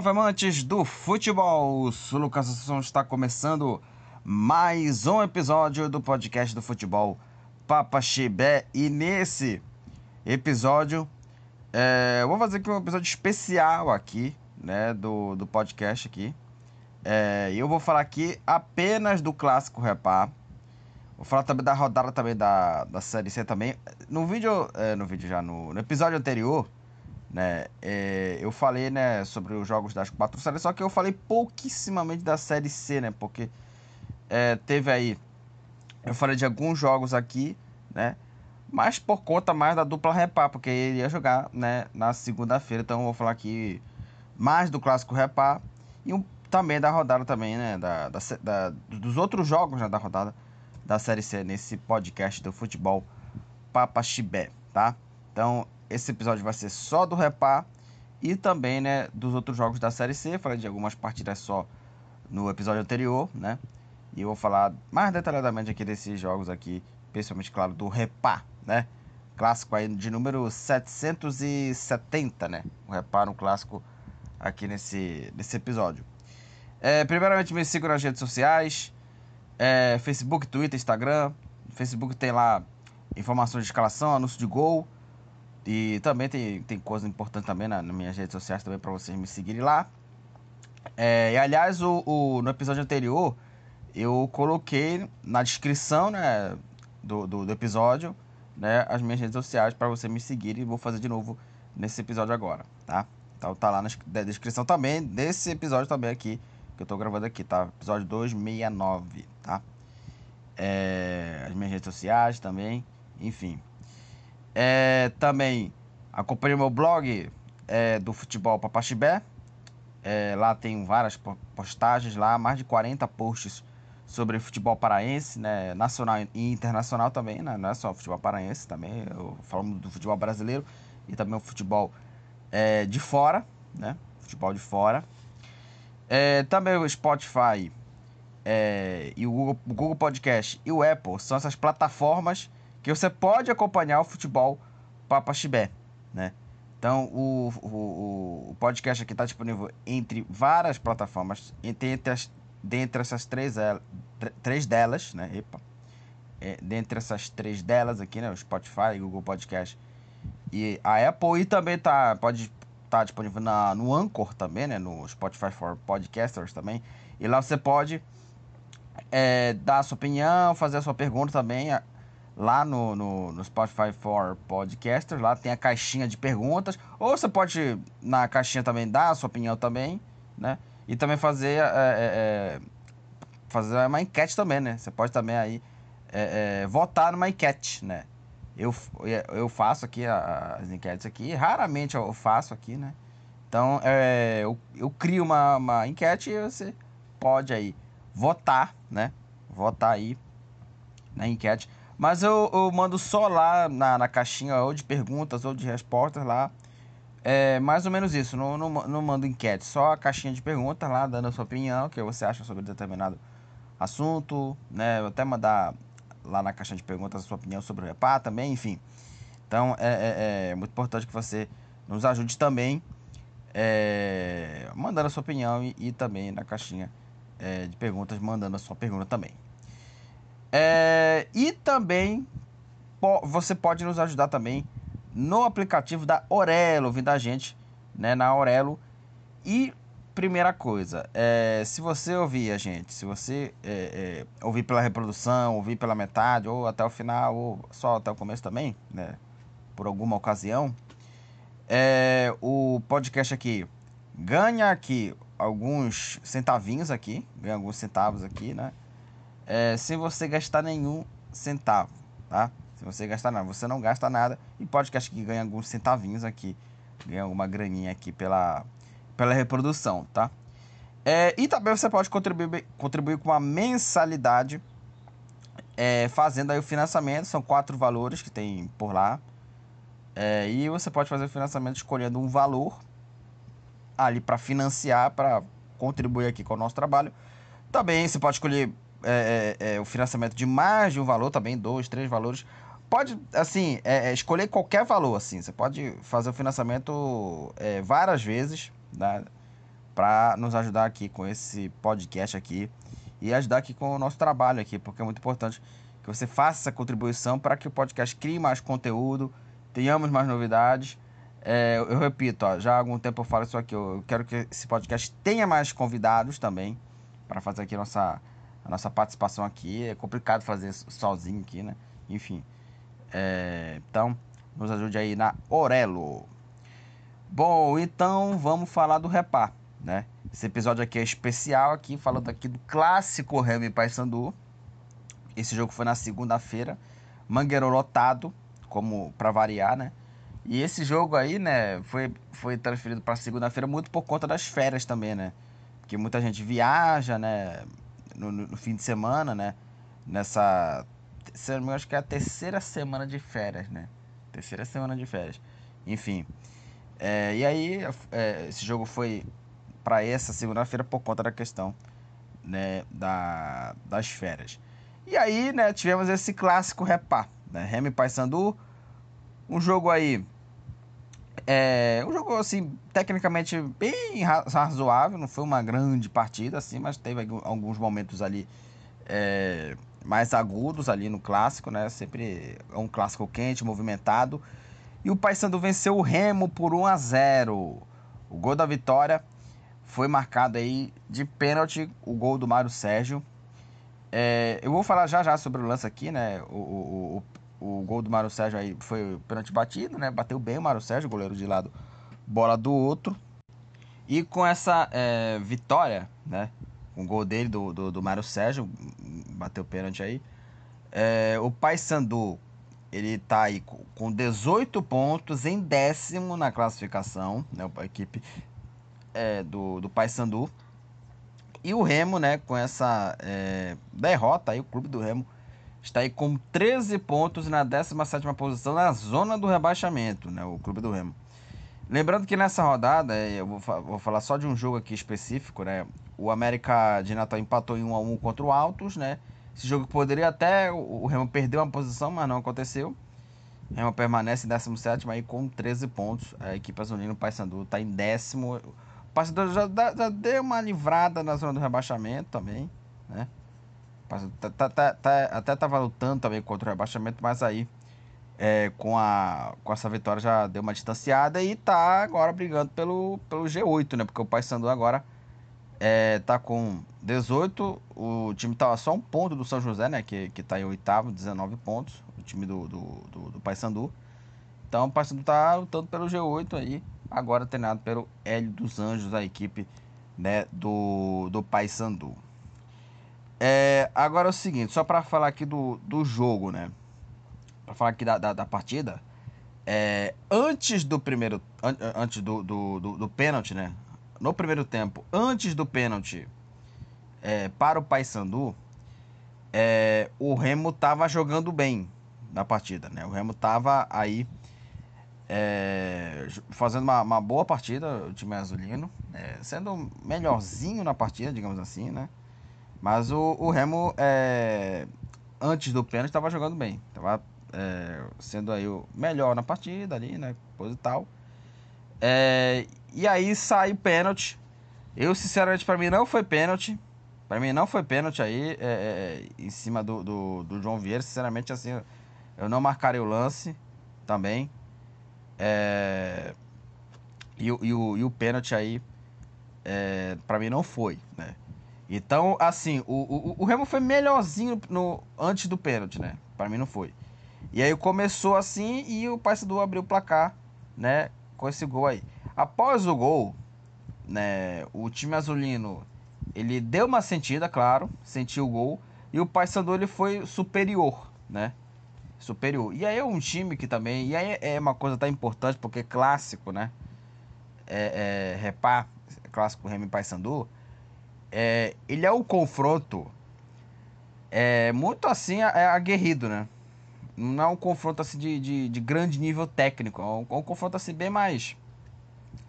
Salve amantes do futebol! O Lucas Assunção está começando mais um episódio do podcast do futebol Papa Chibé e nesse episódio é, eu vou fazer aqui um episódio especial aqui, né, do, do podcast aqui. É, eu vou falar aqui apenas do clássico Repá. Vou falar também da rodada também da, da Série C também. No vídeo, é, no vídeo já, no, no episódio anterior, né? É, eu falei, né, sobre os jogos das quatro séries, só que eu falei pouquíssimamente da série C, né? Porque é, teve aí, eu falei de alguns jogos aqui, né? Mas por conta mais da dupla repá, porque ele ia jogar, né, na segunda-feira. Então eu vou falar aqui mais do clássico repá e um, também da rodada também, né? Da, da, da, dos outros jogos né, da rodada da série C nesse podcast do futebol Papa Chibé, tá? Então esse episódio vai ser só do Repá e também, né, dos outros jogos da Série C. Falei de algumas partidas só no episódio anterior, né? E eu vou falar mais detalhadamente aqui desses jogos aqui, principalmente, claro, do Repá, né? Clássico aí de número 770, né? O Repá no clássico aqui nesse, nesse episódio. É, primeiramente, me sigam nas redes sociais. É, Facebook, Twitter, Instagram. Facebook tem lá informações de escalação, anúncio de gol. E também tem, tem coisa importante também na, nas minhas redes sociais também para vocês me seguirem lá. É, e aliás, o, o, no episódio anterior, eu coloquei na descrição né, do, do, do episódio né, as minhas redes sociais para você me seguir e vou fazer de novo nesse episódio agora, tá? Então tá lá na descrição também desse episódio também aqui que eu tô gravando aqui, tá? Episódio 269, tá? É, as minhas redes sociais também, enfim. É, também acompanhe meu blog é, do futebol Papaxibé. É, lá tem várias postagens lá, mais de 40 posts sobre futebol paraense, né, nacional e internacional também, né, não é só futebol paraense também, eu falo do futebol brasileiro e também o futebol é, de fora, né, futebol de fora. É, também o Spotify é, e o Google, o Google Podcast e o Apple são essas plataformas que você pode acompanhar o futebol Papa Chibé, né? Então, o, o, o podcast aqui está disponível entre várias plataformas, entre as, dentre essas três, três delas, né? Epa. É, dentre essas três delas aqui, né? O Spotify, Google Podcast e a Apple. E também tá, pode estar tá disponível na, no Anchor também, né? No Spotify for Podcasters também. E lá você pode é, dar a sua opinião, fazer a sua pergunta também lá no, no, no, Spotify for Podcasters, lá tem a caixinha de perguntas, ou você pode na caixinha também dar a sua opinião também, né? E também fazer, é, é, é fazer uma enquete também, né? Você pode também aí é, é votar numa enquete, né? Eu, eu faço aqui as enquetes aqui, raramente eu faço aqui, né? Então, é, eu, eu crio uma, uma enquete e você pode aí votar, né? Votar aí na enquete mas eu, eu mando só lá na, na caixinha ou de perguntas ou de respostas lá. É mais ou menos isso. Não, não, não mando enquete, só a caixinha de perguntas lá, dando a sua opinião, o que você acha sobre determinado assunto, né? Até mandar lá na caixinha de perguntas a sua opinião sobre o repá também, enfim. Então é, é, é muito importante que você nos ajude também, é, mandando a sua opinião e, e também na caixinha é, de perguntas, mandando a sua pergunta também. É, e também po você pode nos ajudar também no aplicativo da Orelo, ouvir da gente né, na Orelo. E primeira coisa, é, se você ouvir a gente, se você é, é, ouvir pela reprodução, ouvir pela metade, ou até o final, ou só até o começo também, né, por alguma ocasião, é, o podcast aqui ganha aqui alguns centavinhos aqui, ganha alguns centavos aqui, né? É, sem você gastar nenhum centavo, tá? Se você gastar nada, você não gasta nada e pode que acho que ganha alguns centavinhos aqui, ganha alguma graninha aqui pela, pela reprodução, tá? É, e também você pode contribuir, contribuir com uma mensalidade é, fazendo aí o financiamento, são quatro valores que tem por lá. É, e você pode fazer o financiamento escolhendo um valor ali para financiar, para contribuir aqui com o nosso trabalho. Também você pode escolher é, é, é, o financiamento de mais de um valor também, dois, três valores. Pode, assim, é, é, escolher qualquer valor, assim. Você pode fazer o financiamento várias vezes, né? para nos ajudar aqui com esse podcast aqui e ajudar aqui com o nosso trabalho aqui, porque é muito importante que você faça essa contribuição para que o podcast crie mais conteúdo, tenhamos mais novidades. É, eu repito, ó, já há algum tempo eu falo isso aqui, eu quero que esse podcast tenha mais convidados também para fazer aqui nossa, a nossa participação aqui. É complicado fazer sozinho aqui, né? Enfim. É, então, nos ajude aí na Orelo. Bom, então vamos falar do Repar, né? Esse episódio aqui é especial aqui, falando aqui do clássico Remy Paysandu. Esse jogo foi na segunda-feira, Mangueirão lotado, como para variar, né? E esse jogo aí, né, foi, foi transferido para segunda-feira muito por conta das férias também, né? Porque muita gente viaja, né, no, no fim de semana, né? Nessa, eu acho que é a terceira semana de férias, né? Terceira semana de férias. Enfim. É, e aí, é, esse jogo foi para essa segunda-feira por conta da questão né, da, das férias. E aí, né, tivemos esse clássico repá, né, Remy Paysandu, um jogo aí, é, um jogo assim, tecnicamente bem razoável, não foi uma grande partida assim, mas teve alguns momentos ali é, mais agudos ali no clássico, né, sempre é um clássico quente, movimentado, e o Paysandu venceu o Remo por 1 a 0. O gol da vitória foi marcado aí de pênalti, o gol do Mário Sérgio. É, eu vou falar já já sobre o lance aqui, né? O, o, o, gol do Mário Sérgio aí foi pênalti batido, né? Bateu bem o Mário Sérgio, goleiro de lado, bola do outro. E com essa é, vitória, né? Com o gol dele, do, do, do Mário Sérgio, bateu pênalti aí. É, o Paysandu, ele tá aí com 18 pontos em décimo na classificação, né? A equipe é, do, do Paysandu. E o Remo, né, com essa é, derrota aí, o clube do Remo está aí com 13 pontos na 17ª posição na zona do rebaixamento, né, o clube do Remo. Lembrando que nessa rodada, é, eu vou, vou falar só de um jogo aqui específico, né, o América de Natal empatou em 1 a 1 contra o Altos, né, esse jogo poderia até, o Remo perdeu uma posição, mas não aconteceu. O Remo permanece em 17 aí com 13 pontos, a equipe azulina, o Paysandu, está em décimo o Paysandu já, já, deu uma livrada na zona do rebaixamento também, né? Tá, tá, tá, tá, até estava lutando também contra o rebaixamento, mas aí é, com, a, com essa vitória já deu uma distanciada e tá agora brigando pelo, pelo G8, né? Porque o Paysandu agora é, tá com 18, o time tá só um ponto do São José, né? Que, que tá em oitavo, 19 pontos, o time do, do, do, do Paysandu. Então o Paysandu tá lutando pelo G8 aí agora treinado pelo Hélio dos Anjos, a equipe né, do, do Paysandu. É, agora é o seguinte, só para falar aqui do, do jogo, né? Para falar aqui da, da, da partida. É, antes do primeiro. An, antes do, do, do, do, pênalti, né? No primeiro tempo, antes do pênalti é, para o Paysandu, é, o Remo tava jogando bem na partida, né? O Remo tava aí é, fazendo uma, uma, boa partida, o time azulino, é, sendo melhorzinho na partida, digamos assim, né? Mas o, o Remo, é, antes do pênalti, estava jogando bem, estava é, sendo aí o melhor na partida ali, né? Coisa e tal. É, e aí sai o pênalti. Eu, sinceramente, para mim não foi pênalti. Para mim não foi pênalti aí, é, em cima do, do, do João Vieira. Sinceramente, assim, eu não marcaria o lance também. É, e, e, o, e o pênalti aí, é, para mim, não foi, né? Então, assim, o, o, o Remo foi melhorzinho no, antes do pênalti, né? Para mim não foi. E aí começou assim e o Paysandu abriu o placar, né? Com esse gol aí. Após o gol, né? O time azulino, ele deu uma sentida, claro, sentiu o gol. E o Paysandu, ele foi superior, né? superior. E aí é um time que também. E aí é uma coisa tão importante, porque clássico, né? É, é, Repá, clássico Remy Paysandu, é, ele é o confronto é, muito assim é aguerrido, né? Não é um confronto assim de, de, de grande nível técnico, é um, é um, confronto assim bem mais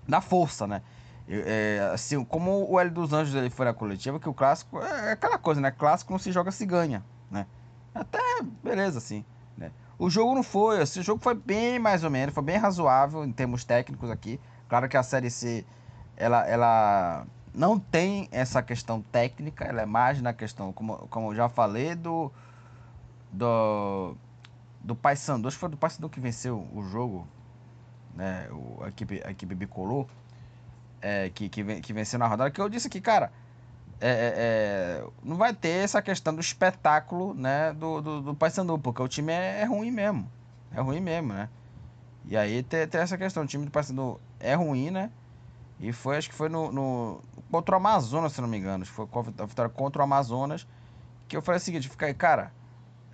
na força, né? É, assim, como o L dos Anjos ele foi na coletiva, que o clássico é aquela coisa, né? Clássico não se joga se ganha, né? Até beleza, assim. Né? O jogo não foi, esse jogo foi bem mais ou menos, foi bem razoável em termos técnicos aqui. Claro que a Série C, ela, ela não tem essa questão técnica, ela é mais na questão, como, como eu já falei, do. Do. Do Paysandu. Acho que foi do Paysandu que venceu o jogo, né? O, a, equipe, a equipe bicolor, é, que, que, que venceu na rodada. Que eu disse que, cara, é, é, é, não vai ter essa questão do espetáculo, né? Do, do, do Paysandu, porque o time é, é ruim mesmo. É ruim mesmo, né? E aí tem, tem essa questão, o time do Paysandu é ruim, né? E foi, acho que foi no, no, contra o Amazonas, se não me engano. Foi a vitória contra o Amazonas. Que eu falei o seguinte, fica aí, cara,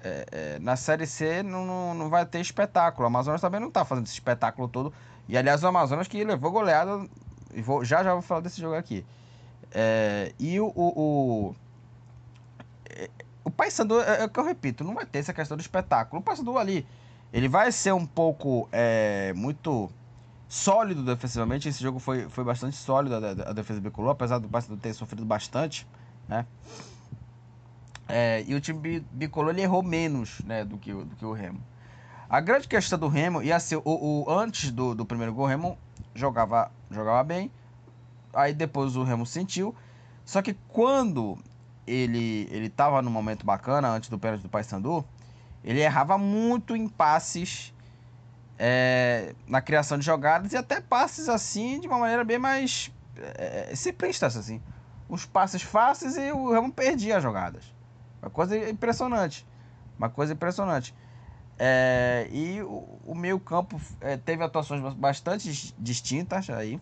é, é, na Série C não, não, não, vai ter espetáculo. O Amazonas também não tá fazendo esse espetáculo todo. E aliás, o Amazonas que levou goleada. E vou, já já vou falar desse jogo aqui. É, e o. O, o, é, o Paysandu, é, é o que eu repito, não vai ter essa questão do espetáculo. O Paysandu ali, ele vai ser um pouco. É, muito sólido defensivamente. Esse jogo foi, foi bastante sólido a, a defesa bicolor, apesar do ter sofrido bastante, né? É, e o time bicolor ele errou menos né, do, que, do que o Remo. A grande questão do Remo, e assim, o, o, antes do, do primeiro gol, o Remo jogava, jogava bem, aí depois o Remo sentiu, só que quando ele ele estava no momento bacana, antes do pênalti do Paysandu, ele errava muito em passes é, na criação de jogadas e até passes assim de uma maneira bem mais é, simplistas assim. Os passes fáceis e o Remo perdia as jogadas. Uma coisa impressionante. Uma coisa impressionante. É, e o, o meio campo é, teve atuações bastante distintas aí,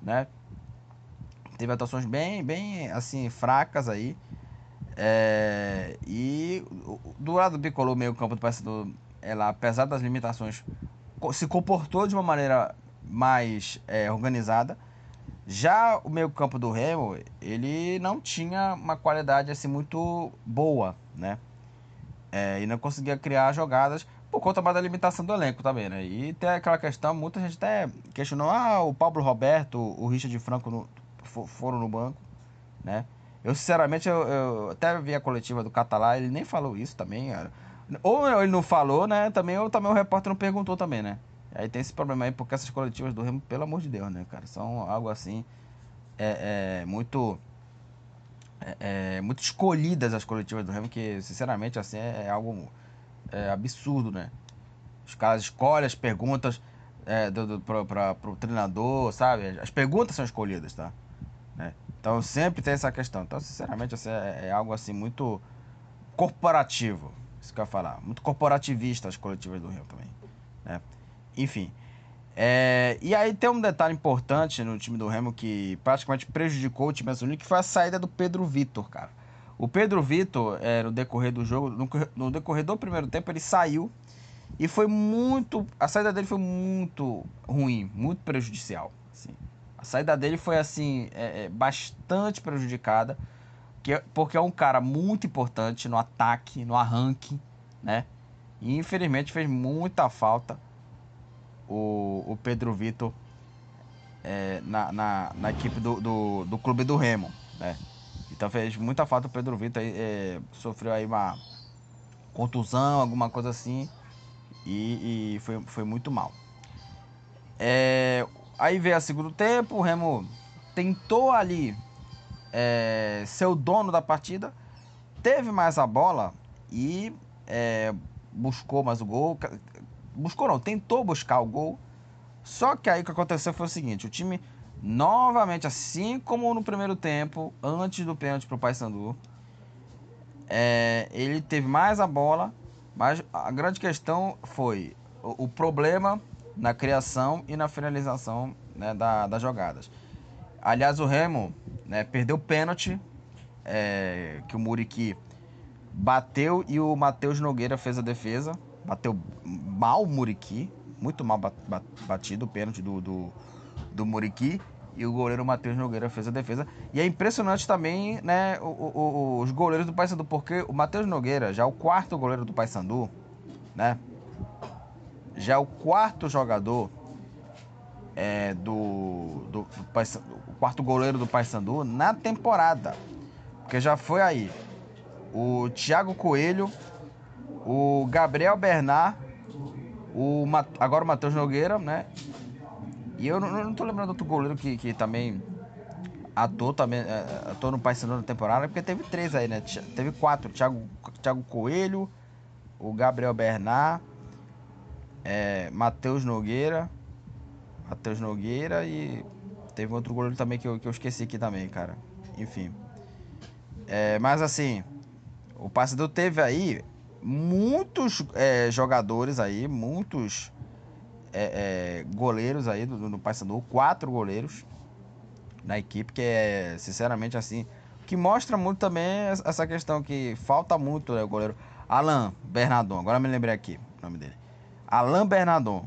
né? Teve atuações bem, bem assim, fracas aí. É, e do lado do bicolor, meio campo do Paysandu ela, apesar das limitações, se comportou de uma maneira mais é, organizada. Já o meio campo do Remo, ele não tinha uma qualidade assim muito boa, né? É, e não conseguia criar jogadas por conta mais da limitação do elenco também, né? E tem aquela questão, muita gente até questionou, ah, o Pablo Roberto, o Richard Franco no, foram no banco, né? Eu, sinceramente, eu, eu até vi a coletiva do Catalá, ele nem falou isso também, cara. Ou ele não falou, né? Também, ou também o repórter não perguntou também, né? Aí tem esse problema aí, porque essas coletivas do Remo, pelo amor de Deus, né, cara? São algo assim. É, é muito. É, é, muito escolhidas as coletivas do Remo, que sinceramente assim é, é algo é, absurdo, né? Os caras escolhem as perguntas é, do, do, pro, pra, pro treinador, sabe? As perguntas são escolhidas, tá? Né? Então sempre tem essa questão. Então, sinceramente, assim, é, é algo assim muito corporativo. Isso que eu ia falar. Muito corporativista as coletivas do Rio também. Né? Enfim. É, e aí tem um detalhe importante no time do Remo que praticamente prejudicou o time azulino, que foi a saída do Pedro Vitor, cara. O Pedro Vitor, é, no decorrer do jogo, no, no, decorrer do primeiro tempo, ele saiu e foi muito. A saída dele foi muito ruim, muito prejudicial. Assim. A saída dele foi assim, é, é, bastante prejudicada que, é, porque é um cara muito importante no ataque, no arranque, né? E infelizmente fez muita falta o, o Pedro Vitor é, na, na, na, equipe do, do, do, clube do Remo, né? Então fez muita falta o Pedro Vitor, é, sofreu aí uma contusão, alguma coisa assim, e, e foi, foi muito mal. É, aí veio a segundo tempo, o Remo tentou ali é, ser o dono da partida, teve mais a bola e é, buscou mais o gol. Buscou não, tentou buscar o gol. Só que aí o que aconteceu foi o seguinte: o time novamente, assim como no primeiro tempo, antes do pênalti para o Paysandu, é, ele teve mais a bola, mas a grande questão foi o, o problema na criação e na finalização né, da, das jogadas. Aliás, o Remo né, perdeu o pênalti é, que o Muriqui bateu e o Matheus Nogueira fez a defesa. Bateu mal o Muriqui, muito mal batido o pênalti do, do, do Muriqui. E o goleiro Matheus Nogueira fez a defesa. E é impressionante também, né, o, o, os goleiros do Paysandu, porque o Matheus Nogueira, já é o quarto goleiro do Paysandu, né? Já é o quarto jogador é, do, do, do, o quarto goleiro do Paysandu na temporada. Porque já foi aí o Thiago Coelho, o Gabriel Bernard, o, agora o Matheus Nogueira, né? E eu não, não tô lembrando do outro goleiro que, que também ator também, é, ator no Paysandu na temporada, porque teve três aí, né? Teve quatro, Thiago, Thiago Coelho, o Gabriel Bernard, é, Matheus Nogueira, Matheus Nogueira e teve outro goleiro também que eu, que eu esqueci aqui também, cara. Enfim. É, mas assim, o Paysandu teve aí muitos é, jogadores aí, muitos é, é, goleiros aí do, do Paysandu, quatro goleiros na equipe, que é, sinceramente, assim, que mostra muito também essa questão que falta muito, né, o goleiro Alan Bernardon, agora me lembrei aqui o nome dele. Alan Bernardon,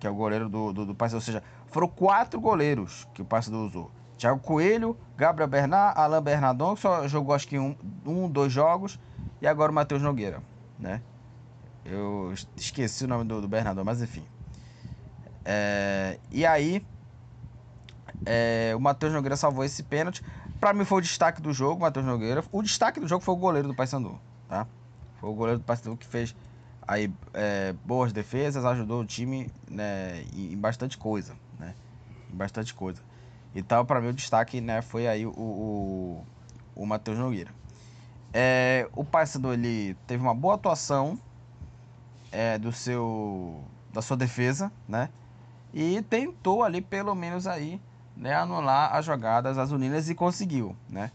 que é o goleiro do, do, do Paysandu, ou seja, foram quatro goleiros que o Paysandu usou. Thiago Coelho, Gabriel Bernard, Alan Bernardon, que só jogou acho que um, um dois jogos, e agora o Matheus Nogueira, né? Eu esqueci o nome do, do Bernardon, mas enfim. É, e aí, é, o Matheus Nogueira salvou esse pênalti. Para mim foi o destaque do jogo, Matheus Nogueira. O destaque do jogo foi o goleiro do Paysandu, tá? Foi o goleiro do Paysandu que fez aí é, boas defesas, ajudou o time né, em, bastante coisa, né? Em bastante coisa. Então, para mim o destaque, né, foi aí o, o, o Matheus Nogueira. É, o Paysandu ele teve uma boa atuação é, do seu da sua defesa, né? E tentou ali pelo menos aí né, anular as jogadas azulinas e conseguiu, né?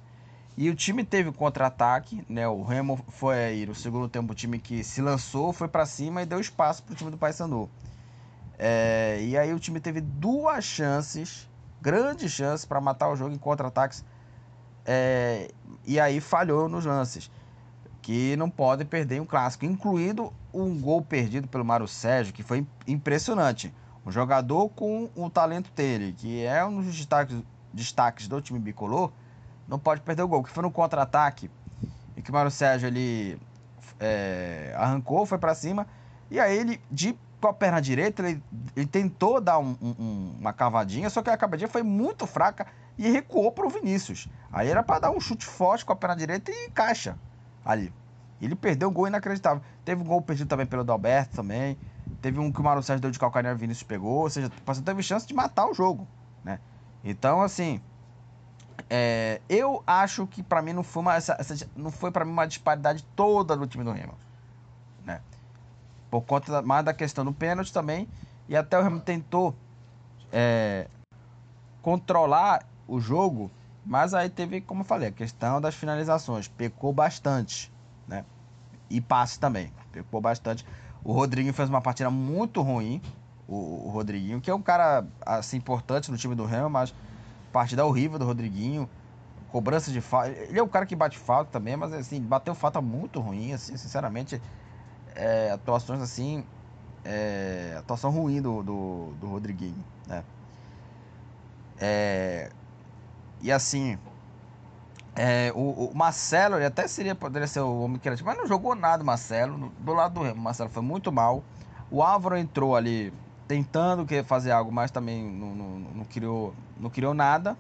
E o time teve contra-ataque, né? O Remo foi aí no segundo tempo o time que se lançou, foi para cima e deu espaço para o time do Paysandu. É, e aí o time teve duas chances, grandes chances para matar o jogo em contra-ataques. É, e aí falhou nos lances, que não pode perder um clássico, incluindo um gol perdido pelo Mário Sérgio, que foi impressionante. Um jogador com o talento dele, que é um dos destaques, destaques do time bicolor, não pode perder o gol. Que foi no contra-ataque, e que o Mário Sérgio ele é, arrancou, foi para cima, e aí ele, de, com a perna direita, ele, ele tentou dar um, um, uma cavadinha, só que a cavadinha foi muito fraca e recuou para o Vinícius. Aí era para dar um chute forte com a perna direita e caixa ali. Ele perdeu um gol inacreditável. Teve um gol perdido também pelo Dalberto também. Teve um que o Mauro Sérgio deu de calcanhar e o Vinícius pegou. Ou seja, o teve chance de matar o jogo, né? Então, assim, é, eu acho que para mim não foi uma, essa, essa não foi para mim uma disparidade toda do time do Remo, né? Por conta da, mais da questão do pênalti também e até o Remo tentou é, controlar o jogo, mas aí teve, como eu falei, a questão das finalizações, pecou bastante, né? E passe também, pecou bastante. O Rodriguinho fez uma partida muito ruim. O, o Rodriguinho, que é um cara assim importante no time do Remo, mas partida horrível do Rodriguinho. Cobrança de falta. Ele é um cara que bate falta também, mas assim, bateu falta muito ruim, assim, sinceramente. É, atuações assim. É, atuação ruim do, do, do Rodriguinho, né? É, e assim, é, o, o, Marcelo, ele até seria, poderia ser o homem criativo, mas não jogou nada o Marcelo. Do lado do o Marcelo foi muito mal. O Álvaro entrou ali tentando fazer algo, mas também não, não, não criou, não criou nada,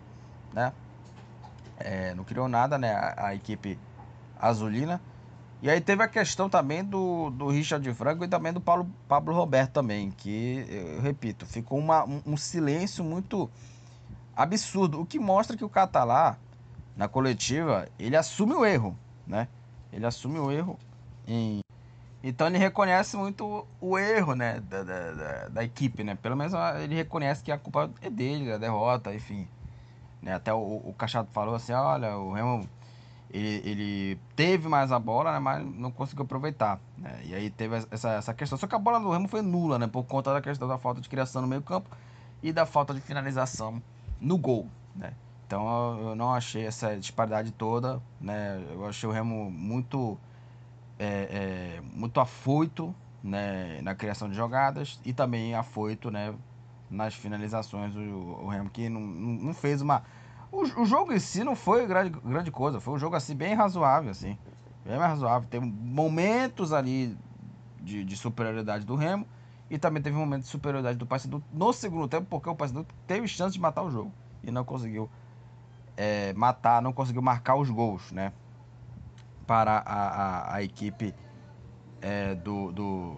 né? É, não criou nada, né? A, a, equipe azulina. E aí teve a questão também do, do Richard Franco e também do Paulo, Pablo Roberto também, que, eu repito, ficou uma, um, um silêncio muito absurdo, o que mostra que o Catalá na coletiva, ele assume o erro, né? Ele assume o erro em... Então ele reconhece muito o erro, né, da, da, da, da, equipe, né? Pelo menos ele reconhece que a culpa é dele, da derrota, enfim. Né? Até o, o Cachado falou assim, olha, o Remo, ele, ele teve mais a bola, né, mas não conseguiu aproveitar. Né? E aí teve essa, essa questão. Só que a bola do Remo foi nula, né? Por conta da questão da falta de criação no meio campo e da falta de finalização no gol, né? Então eu não achei essa disparidade toda, né? Eu achei o Remo muito, é, é, muito afoito né, na criação de jogadas e também afoito né, nas finalizações. O, o Remo que não, não fez uma. O, o, jogo em si não foi grande, grande coisa, foi um jogo assim bem razoável, assim. Bem mais razoável. Teve momentos ali de, de superioridade do Remo e também teve um momento de superioridade do Paysandu no segundo tempo, porque o Paysandu teve chance de matar o jogo e não conseguiu é, matar, não conseguiu marcar os gols, né? Para a, a, a equipe é, do, do,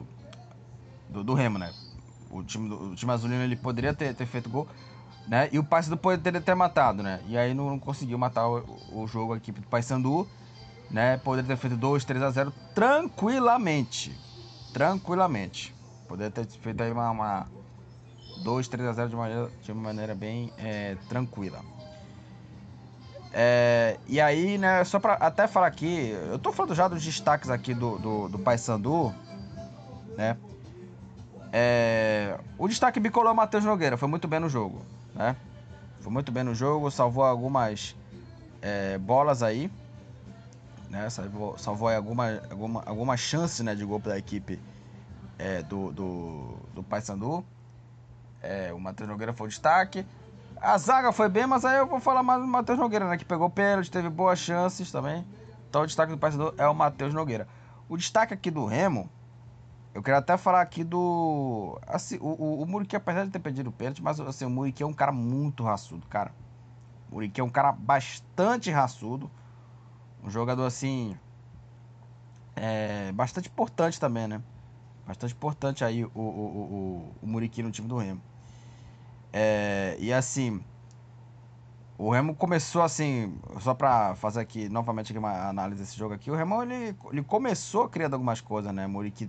do, do, Remo, né? O time, do, o time azulino ele poderia ter, ter feito gol. Né? E o Paysandu poderia ter matado, né? E aí não, não conseguiu matar o, o, jogo a equipe do Paysandu, né? Poderia ter feito 2, 3 a 0 tranquilamente. Tranquilamente. Poderia ter feito aí uma, uma 2, 3 a 0 de, maneira, de maneira bem é, tranquila. É, e aí, né, só pra até falar aqui, eu tô falando já dos destaques aqui do, do, do Paysandu, né? É, o destaque bicolor é Matheus Nogueira, foi muito bem no jogo, né? Foi muito bem no jogo, salvou algumas é, bolas aí, né? Salvou, salvou alguma, alguma, alguma chance né, de gol para a equipe é, do, do, do Paysandu. É, o Matheus Nogueira foi o destaque. A zaga foi bem, mas aí eu vou falar mais do Matheus Nogueira, né? Que pegou pênalti, teve boas chances também. Então o destaque do Paysandu é o Matheus Nogueira. O destaque aqui do Remo eu quero até falar aqui do. Assim, o, o, o Muriqui, apesar de ter perdido o pênalti, mas assim, o Muriqui é um cara muito raçudo, cara. O Muriqui é um cara bastante raçudo. Um jogador assim. É, bastante importante também, né? Bastante importante aí o, o, o, o Muriqui no time do Remo. É, e assim. O Remo começou assim, só para fazer aqui novamente aqui uma análise desse jogo aqui, o Remo ele, ele começou criando algumas coisas, né? Muriqui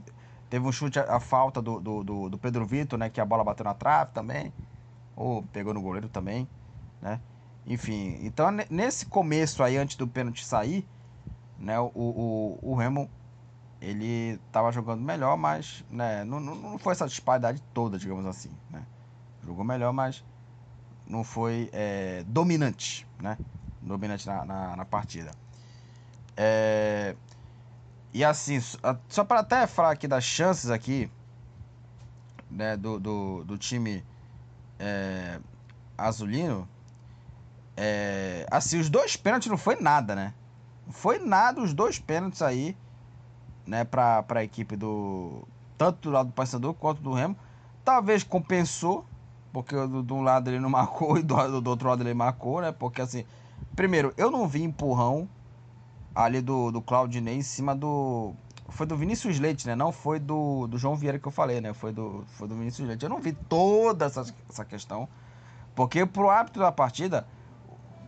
Teve um chute a, falta do, do, do, do, Pedro Vitor, né? Que a bola bateu na trave também. Ou pegou no goleiro também, né? Enfim, então nesse começo aí, antes do pênalti sair, né? O, o, o Remo, ele tava jogando melhor, mas né, não, não, não foi essa disparidade toda, digamos assim, né? Jogou melhor, mas não foi é, dominante, né? Dominante na, na, na partida. É... E assim, só para até falar aqui das chances aqui, né, do, do, do time é, azulino, é, assim, os dois pênaltis não foi nada, né? Não foi nada os dois pênaltis aí, né, pra, pra equipe do... Tanto do lado do Paysandu quanto do Remo. Talvez compensou, porque do, de um lado ele não marcou e do, do outro lado ele marcou, né? Porque assim, primeiro, eu não vi empurrão ali do, do Claudinei em cima do. Foi do Vinícius Leite, né? Não foi do, do João Vieira que eu falei, né? Foi do, foi do Vinícius Leite. Eu não vi toda essa, essa questão. Porque pro árbitro da partida,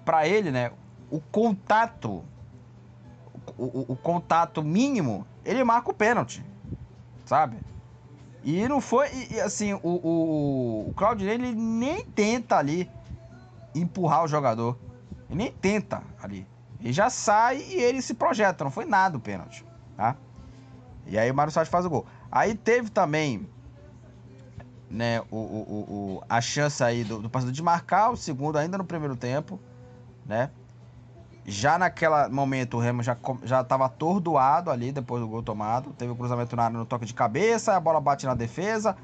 para ele, né? O contato. O, o, o, contato mínimo, ele marca o pênalti. Sabe? E não foi. E, assim, o, o, o Claudinei, ele nem tenta ali empurrar o jogador. Ele nem tenta ali. E já sai e ele se projeta. Não foi nada o pênalti. Tá? E aí o Mário Sá faz o gol. Aí teve também né, o, o, o, a chance aí do, do passador de marcar o segundo ainda no primeiro tempo. Né? Já naquele momento o Remo já estava atordoado ali depois do gol tomado. Teve o cruzamento na área no toque de cabeça, a bola bate na defesa.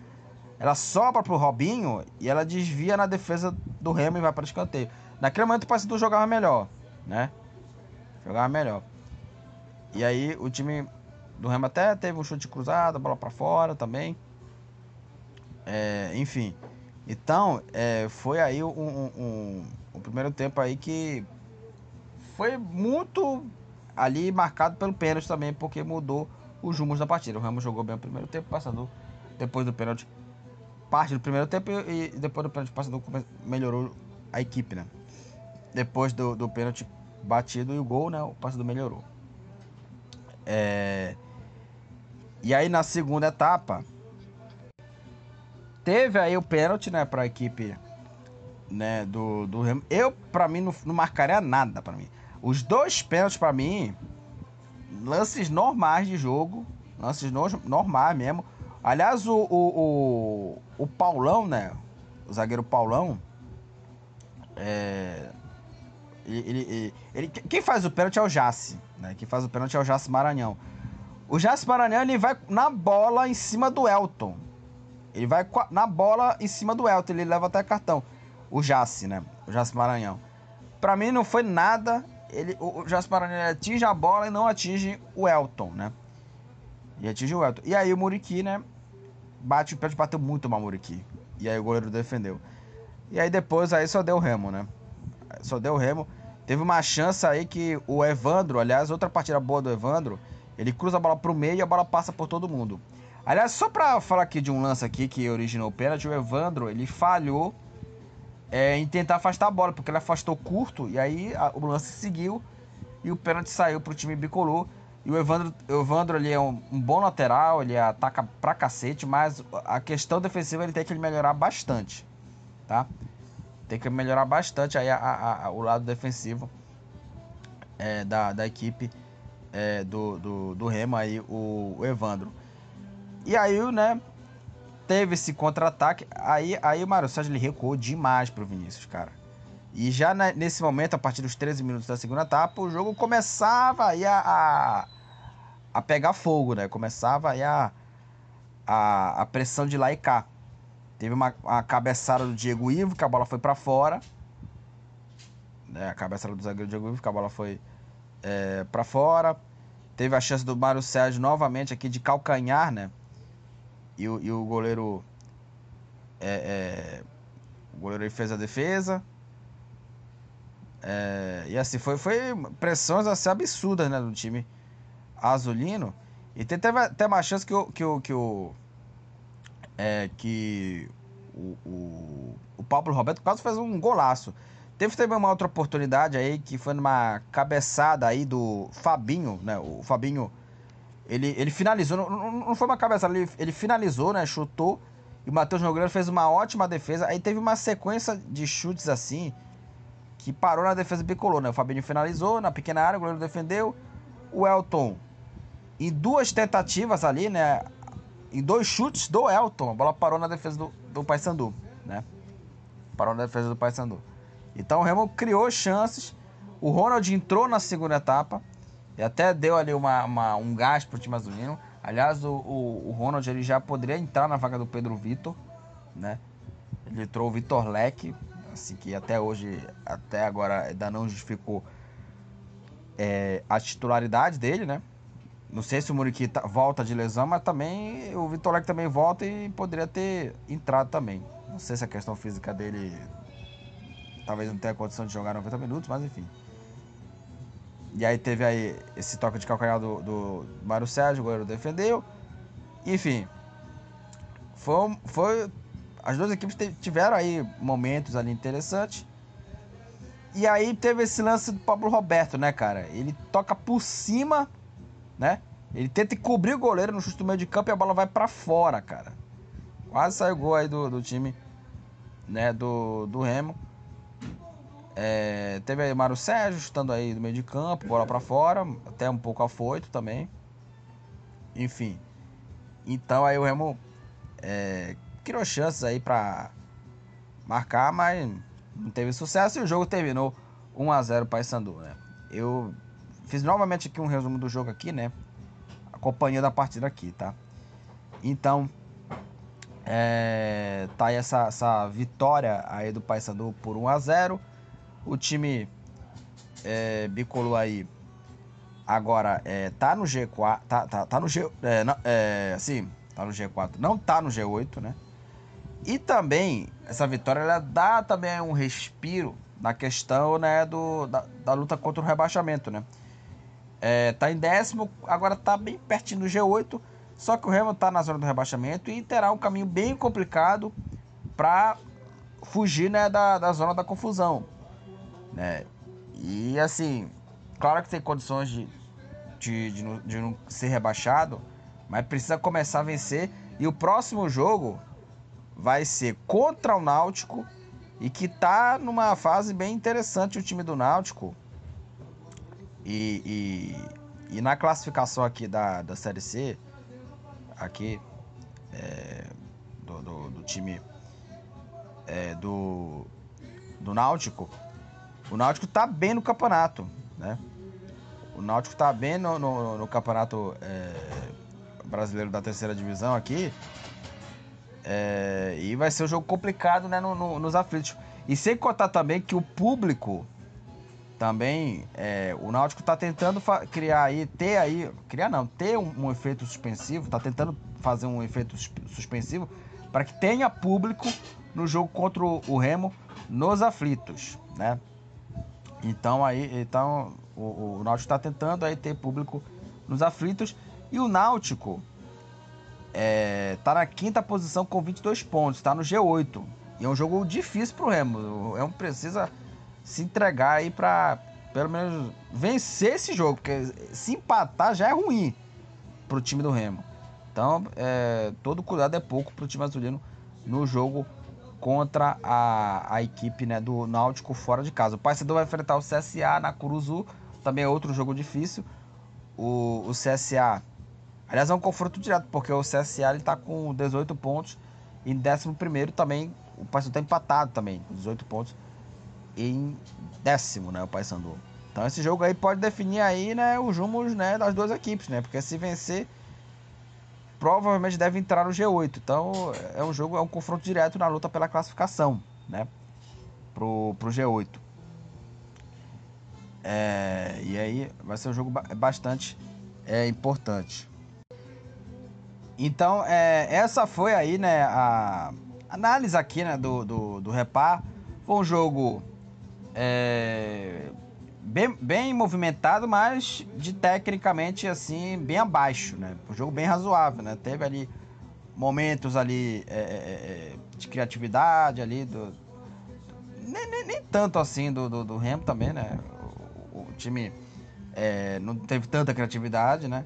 Ela sobra pro Robinho e ela desvia na defesa do Remo e vai para o escanteio. Naquele momento o passador jogava melhor, né? Jogava melhor. E aí o time do Remo até teve um chute cruzado, bola para fora também. É, enfim. Então, é, foi aí um, um, um, o primeiro tempo aí que foi muito ali marcado pelo pênalti também, porque mudou os rumos da partida. O Remo jogou bem o primeiro tempo, passador depois do pênalti, parte do primeiro tempo e depois do pênalti, passador melhorou a equipe, né? Depois do, do pênalti, batido e o gol, né? O passador melhorou. É... E aí na segunda etapa teve aí o pênalti, né, para a equipe, né, do do Remo. Eu para mim não, não marcaria nada para mim. Os dois pênaltis para mim lances normais de jogo, lances no, normais mesmo. Aliás, o, o, o, o Paulão, né? O zagueiro Paulão, é, ele, ele, ele, quem faz o pênalti é o Jace, né? Quem faz o pênalti é o Jace Maranhão. O Jace Maranhão ele vai na bola em cima do Elton. Ele vai na bola em cima do Elton, ele leva até cartão. O Jace, né? O Jace Maranhão. Pra mim não foi nada. Ele, o, o Jace Maranhão atinge a bola e não atinge o Elton, né? E atinge o Elton. E aí o Muriqui, né? Bate o pênalti, bateu muito mal o Muriqui. E aí o goleiro defendeu. E aí depois aí só deu remo, né? Só deu remo. Teve uma chance aí que o Evandro, aliás, outra partida boa do Evandro, ele cruza a bola pro meio e a bola passa por todo mundo. Aliás, só pra falar aqui de um lance aqui que originou o pênalti, o Evandro, ele falhou é, em tentar afastar a bola, porque ele afastou curto e aí a, o lance seguiu e o pênalti saiu pro time bicolor. E o Evandro, o Evandro ele é um, um, bom lateral, ele ataca pra cacete, mas a questão defensiva ele tem que melhorar bastante, tá? Tem que melhorar bastante aí a, a, o lado defensivo é, da, da equipe é, do, do, do Remo aí, o, o Evandro. E aí, né, teve esse contra-ataque. Aí, aí o Mário Sérgio ele recuou demais pro Vinícius, cara. E já nesse momento, a partir dos 13 minutos da segunda etapa, o jogo começava aí a, a, a pegar fogo, né? Começava aí a, a, a pressão de lá e cá. Teve uma, uma cabeçada do Diego Ivo, que a bola foi para fora. Né? A cabeçada do zagueiro Diego Ivo, que a bola foi é, para fora. Teve a chance do Mário Sérgio novamente aqui de calcanhar, né? E o, e o goleiro. É, é, o goleiro fez a defesa. É, e assim, foi, foi pressões assim, absurdas né, do time azulino. E teve até uma chance que o. Que o, que o, é, que o, o, o Pablo Roberto quase fez um golaço. Teve também uma outra oportunidade aí que foi numa cabeçada aí do Fabinho, né? O Fabinho ele, ele finalizou, não, não foi uma cabeçada, ele, ele finalizou, né? Chutou. E o Matheus Nogueira fez uma ótima defesa. Aí teve uma sequência de chutes assim que parou na defesa bicolor, né? O Fabinho finalizou na pequena área, o goleiro defendeu. O Elton, em duas tentativas ali, né? Em dois chutes do Elton, a bola parou na defesa do, do Paysandu, né? Parou na defesa do Paysandu. Então o Remo criou chances. O Ronald entrou na segunda etapa. E até deu ali uma, uma um gás pro time azulino. Aliás, o, o, o, Ronald ele já poderia entrar na vaga do Pedro Vitor, né? Ele entrou o Vitor Leque, assim que até hoje, até agora ainda não justificou é, a titularidade dele, né? Não sei se o Muriqui volta de lesão, mas também o Vitor Leque também volta e poderia ter entrado também. Não sei se a questão física dele talvez não tenha condição de jogar 90 minutos, mas enfim. E aí teve aí esse toque de calcanhar do, do Mário Sérgio, o goleiro defendeu. Enfim, foi, foi as duas equipes tiveram aí momentos ali interessantes. E aí teve esse lance do Pablo Roberto, né, cara? Ele toca por cima, né? Ele tenta cobrir o goleiro no chute do meio de campo e a bola vai para fora, cara. Quase saiu gol aí do, do time, né, do, do Remo. É, teve aí o Mário Sérgio chutando aí do meio de campo, bola para fora, até um pouco afoito também. Enfim. Então aí o Remo é, criou chances aí para marcar, mas não teve sucesso e o jogo terminou 1 a 0 para Sandu, né? Eu fiz novamente aqui um resumo do jogo aqui, né? Acompanhando a partida aqui, tá? Então, é, tá aí essa, essa vitória aí do Paysandu por 1 a 0 o time é, bicolor aí agora é, tá no G4, tá, tá, tá no G, é, não, é, assim, tá no G4, não tá no G8, né? E também essa vitória ela dá também um respiro na questão, né, do, da, da luta contra o rebaixamento, né? É, tá em décimo, agora tá bem pertinho do G8, só que o Remo tá na zona do rebaixamento e terá um caminho bem complicado para fugir, né, da, da zona da confusão né? E assim, claro que tem condições de, de, de, não, de não ser rebaixado, mas precisa começar a vencer. E o próximo jogo vai ser contra o Náutico e que tá numa fase bem interessante o time do Náutico. E, e, e na classificação aqui da, da Série C, aqui é, do, do, do, time é, do, do Náutico, o Náutico tá bem no campeonato, né? O Náutico tá bem no, no, no campeonato é, brasileiro da terceira divisão aqui. É, e vai ser um jogo complicado né, no, no, nos aflitos. E sem contar também que o público também, é, o Náutico tá tentando criar aí, ter aí, criar não, ter um, um efeito suspensivo, tá tentando fazer um efeito suspensivo para que tenha público no jogo contra o, Remo nos aflitos, né? Então aí, então o, o Náutico está tentando aí ter público nos aflitos e o Náutico é, tá na quinta posição com 22 pontos, está no G8, E é um jogo difícil pro Remo. O Remo precisa se entregar aí pra pelo menos vencer esse jogo, porque se empatar já é ruim pro time do Remo. Então, é, todo cuidado é pouco pro time azulino no jogo contra a, a equipe né, do Náutico fora de casa. O Paysandu vai enfrentar o CSA na Curuzu, também é outro jogo difícil. O, o CSA, aliás, é um confronto direto, porque o CSA ele tá com 18 pontos em 11 também o Paysandu está empatado também, 18 pontos em décimo, né, o Paysandu. Então esse jogo aí pode definir aí, né, os rumos, né, das duas equipes, né? Porque se vencer, provavelmente deve entrar no G8. Então é um jogo, é um confronto direto na luta pela classificação, né, pro, pro G8. É, e aí vai ser um jogo bastante é, importante. Então, é, essa foi aí, né, a análise aqui, né, do, do, do Repar. Foi um jogo é, bem, bem movimentado, mas de tecnicamente, assim, bem abaixo, né? Um jogo bem razoável, né? Teve ali momentos ali é, é, é de criatividade ali, do, nem, nem, nem, tanto assim do, do, do Remo também, né? O, o time é, não teve tanta criatividade, né?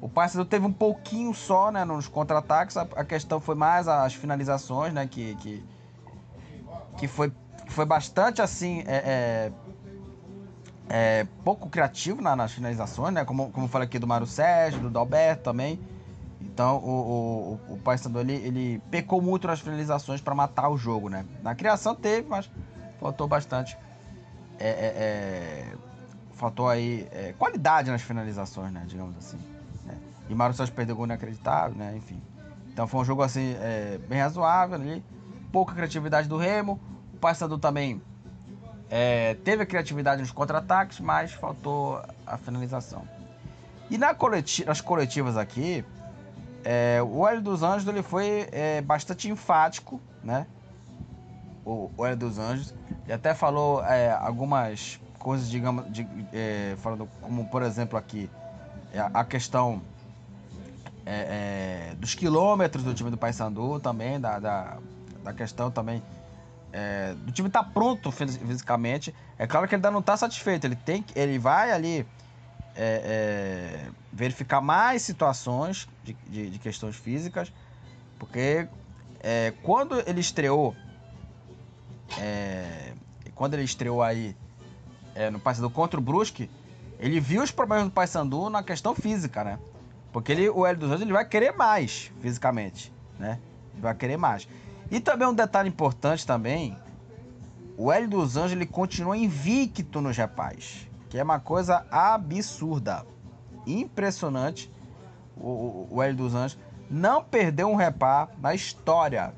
O Paysandu teve um pouquinho só, né, nos contra-ataques. A, a, questão foi mais as finalizações, né, que que, que foi foi bastante assim é, é, é pouco criativo na, nas finalizações, né, como como eu falei aqui do Mário Sérgio, do Dalberto também. Então o, o, o Paysandu ele, ele pecou muito nas finalizações para matar o jogo, né. Na criação teve, mas faltou bastante. É, é, é faltou aí qualidade nas finalizações, né, digamos assim. E Mário Santos perdeu gol inacreditável, né? Enfim. Então foi um jogo assim, é, bem razoável ali. Pouca criatividade do Remo. O Paysandu também é, teve a criatividade nos contra-ataques, mas faltou a finalização. E na coleti nas coletivas aqui, é, o Hélio dos Anjos ele foi é, bastante enfático, né? O, o Hélio dos Anjos. Ele até falou é, algumas coisas, digamos, de, é, falando como por exemplo aqui, é, a questão dos quilômetros do time do Paysandu também, da, da, da questão também é, do time tá pronto fisicamente. É claro que ele ainda não está satisfeito, ele, tem, ele vai ali é, é, verificar mais situações de, de, de questões físicas, porque é, quando ele estreou, quando ele estreou aí no Paysandu contra o Brusque, ele viu os problemas do Paysandu na questão física, né? Porque ele, o Hélio dos Anjos ele vai querer mais fisicamente, né? Ele vai querer mais. E também um detalhe importante também, o Hélio dos Anjos ele continua invicto nos repais, que é uma coisa absurda, impressionante. O, o, o Hélio dos Anjos não perdeu um repar na história.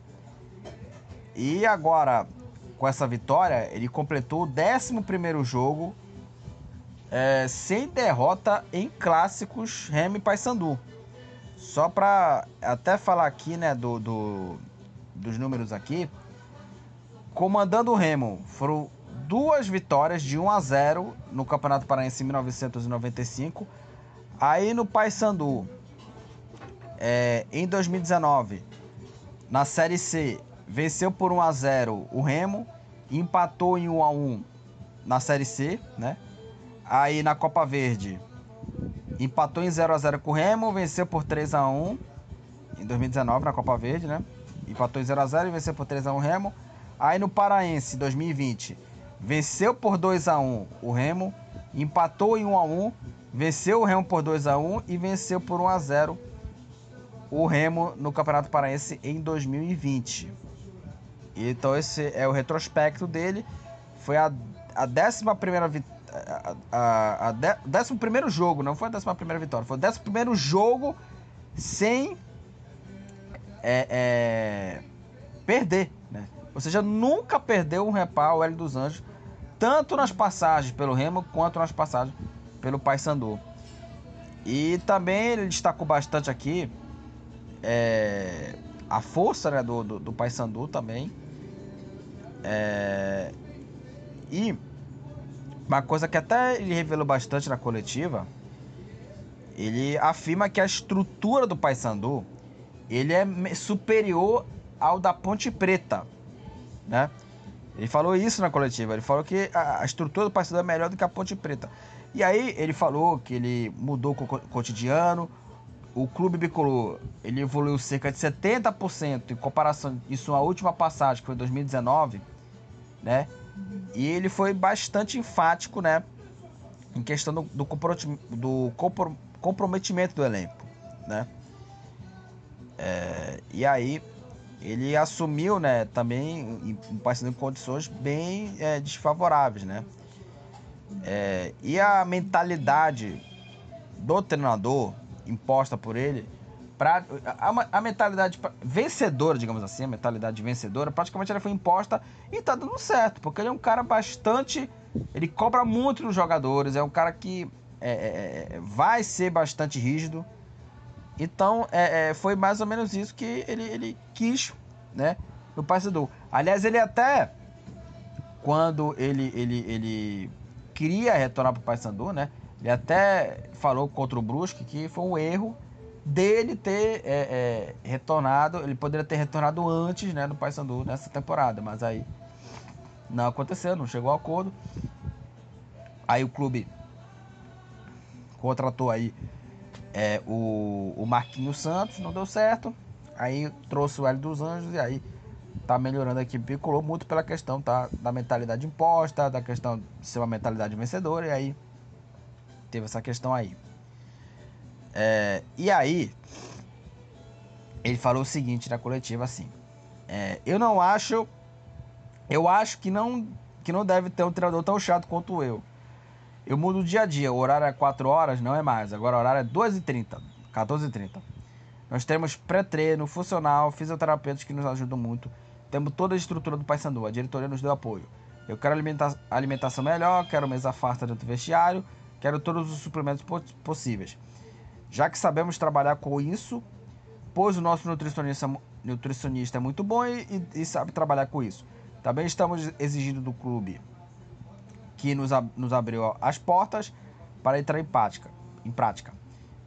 E agora, com essa vitória, ele completou o 11 primeiro jogo é, sem derrota em clássicos Remy Paysandu. Só para até falar aqui, né, do, do, dos números aqui, comandando o Remo, foram duas vitórias de 1 a 0 no Campeonato Paraense em 1995. Aí no Paysandu, é, em 2019, na Série C, venceu por 1 a 0 o Remo, empatou em 1 a 1 na Série C, né? Aí na Copa Verde, empatou em 0 a 0 com o Remo, venceu por 3 a 1 em 2019 na Copa Verde, né? Empatou em 0 a 0 e venceu por 3 a 1 o Remo. Aí no Paraense 2020, venceu por 2 a 1 o Remo, empatou em 1 a 1, venceu o Remo por 2 a 1 e venceu por 1 a 0 o Remo no Campeonato Paraense em 2020. Então esse é o retrospecto dele. Foi a, a 11 primeira vitória a, a, a de, décimo primeiro jogo, não foi a décima primeira vitória, foi o décimo primeiro jogo sem é, é, perder, né? Ou seja, nunca perdeu um repar o Hélio dos Anjos, tanto nas passagens pelo Remo quanto nas passagens pelo Paysandu. E também ele destacou bastante aqui é, a força né, do, do, do Paysandu também. É, e uma coisa que até ele revelou bastante na coletiva, ele afirma que a estrutura do Paysandu ele é superior ao da Ponte Preta. né? Ele falou isso na coletiva. Ele falou que a, estrutura do Paysandu é melhor do que a Ponte Preta. E aí ele falou que ele mudou o cotidiano. O clube bicolor ele evoluiu cerca de 70% em comparação isso a última passagem que foi 2019, né? E ele foi bastante enfático, né? Em questão do, do comprometimento do elenco, né? É, e aí ele assumiu, né, também em, em condições bem é, desfavoráveis, né? É, e a mentalidade do treinador imposta por ele, pra, a, a mentalidade vencedora, digamos assim, a mentalidade vencedora, praticamente ela foi imposta e tá dando certo, porque ele é um cara bastante. Ele cobra muito nos jogadores, é um cara que é, é, é vai ser bastante rígido. Então, é, é, foi mais ou menos isso que ele, ele quis, né? No Paysandu. Aliás, ele até, quando ele, ele, ele queria retornar para o Paysandu, né? Ele até falou contra o Brusque que foi um erro dele ter é, é, retornado. Ele poderia ter retornado antes, né, no Paysandu nessa temporada, mas aí não aconteceu, não chegou ao acordo. Aí o clube contratou aí é, o, o Marquinhos Santos, não deu certo. Aí trouxe o Hélio dos Anjos e aí tá melhorando a equipe bicolor muito pela questão tá, da mentalidade imposta, da questão de ser uma mentalidade vencedora, e aí teve essa questão aí. É, e aí, ele falou o seguinte na coletiva assim: é, Eu não acho. Eu acho que não, que não deve ter um treinador tão chato quanto eu. Eu mudo o dia a dia. O horário é 4 horas, não é mais. Agora o horário é 2h30, 14h30. Nós temos pré-treino, funcional, fisioterapeutas que nos ajudam muito. Temos toda a estrutura do Paysandu. A diretoria nos deu apoio. Eu quero alimenta alimentação melhor, quero mesa farta dentro do vestiário, quero todos os suplementos possíveis. Já que sabemos trabalhar com isso, pois o nosso nutricionista, nutricionista é muito bom e, e, e sabe trabalhar com isso. Também estamos exigindo do clube que nos, nos abriu as portas para entrar em prática. Em prática.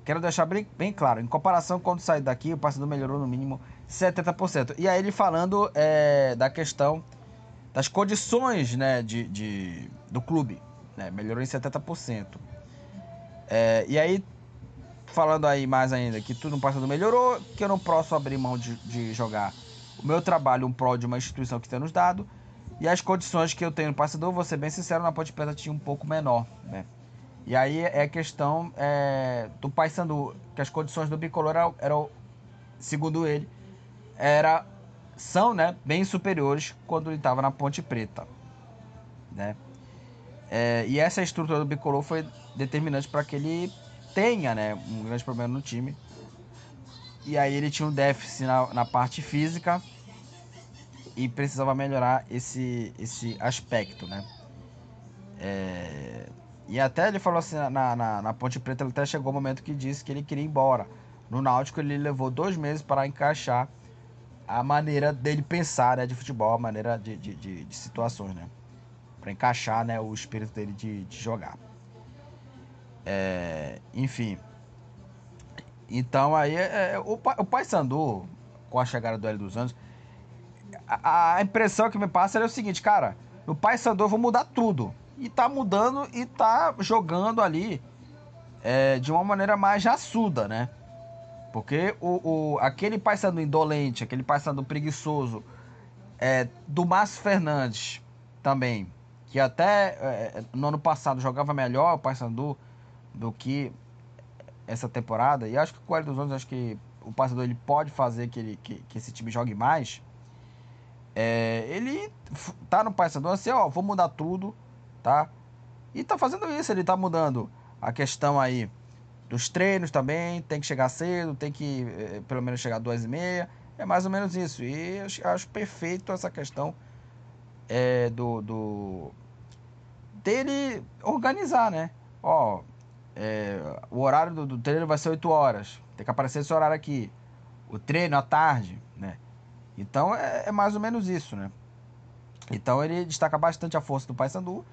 Quero deixar bem, bem claro, em comparação quando sair daqui, o Paysandu melhorou no mínimo 70%. E aí ele falando é, da questão das condições né, de, de do clube, né, melhorou em 70%. É, e aí, falando aí mais ainda, que tudo no Paysandu melhorou, que eu não posso abrir mão de, de jogar o meu trabalho um prol de uma instituição que tem nos dado, e as condições que eu tenho no Paysandu, vou ser bem sincero, na Ponte Preta tinha um pouco menor, né? E aí é questão é, do Paysandu, que as condições do bicolor eram, eram, segundo ele, era, são né, bem superiores quando ele estava na Ponte Preta. Né? É, e essa estrutura do bicolor foi determinante para que ele tenha né, um grande problema no time. E aí ele tinha um déficit na, na parte física e precisava melhorar esse, esse aspecto, né? É, e até ele falou assim, na, na, na, Ponte Preta, ele até chegou o um momento que disse que ele queria ir embora. No Náutico ele levou dois meses para encaixar a maneira dele pensar né, de futebol, a maneira de, de, de, de situações, né? Para encaixar né, o espírito dele de, de jogar. É, enfim. Então aí é, o, o Paysandu, com a chegada do L dos anos, a, a, impressão que me passa é o seguinte, cara, no Paysandu eu vou mudar tudo. E tá mudando e tá jogando ali é, de uma maneira mais raçuda, né? Porque o, o, aquele Paysandu indolente, aquele Paysandu preguiçoso é, do Márcio Fernandes também, que até é, no ano passado jogava melhor o Paysandu do que essa temporada, e acho que com o Hélio dos Anos, acho que o Paysandu ele pode fazer que, ele, que, que esse time jogue mais, é, ele tá no Paysandu assim, ó, vou mudar tudo, tá? E tá fazendo isso, ele tá mudando a questão aí dos treinos também, tem que chegar cedo, tem que eh, pelo menos chegar duas e meia, é mais ou menos isso. E acho, acho perfeito essa questão é, do, do dele organizar, né? Ó, é, o horário do, do treino vai ser 8 horas, tem que aparecer esse horário aqui. O treino à tarde? Então é, é mais ou menos isso, né? Então ele destaca bastante a força do Paysandu.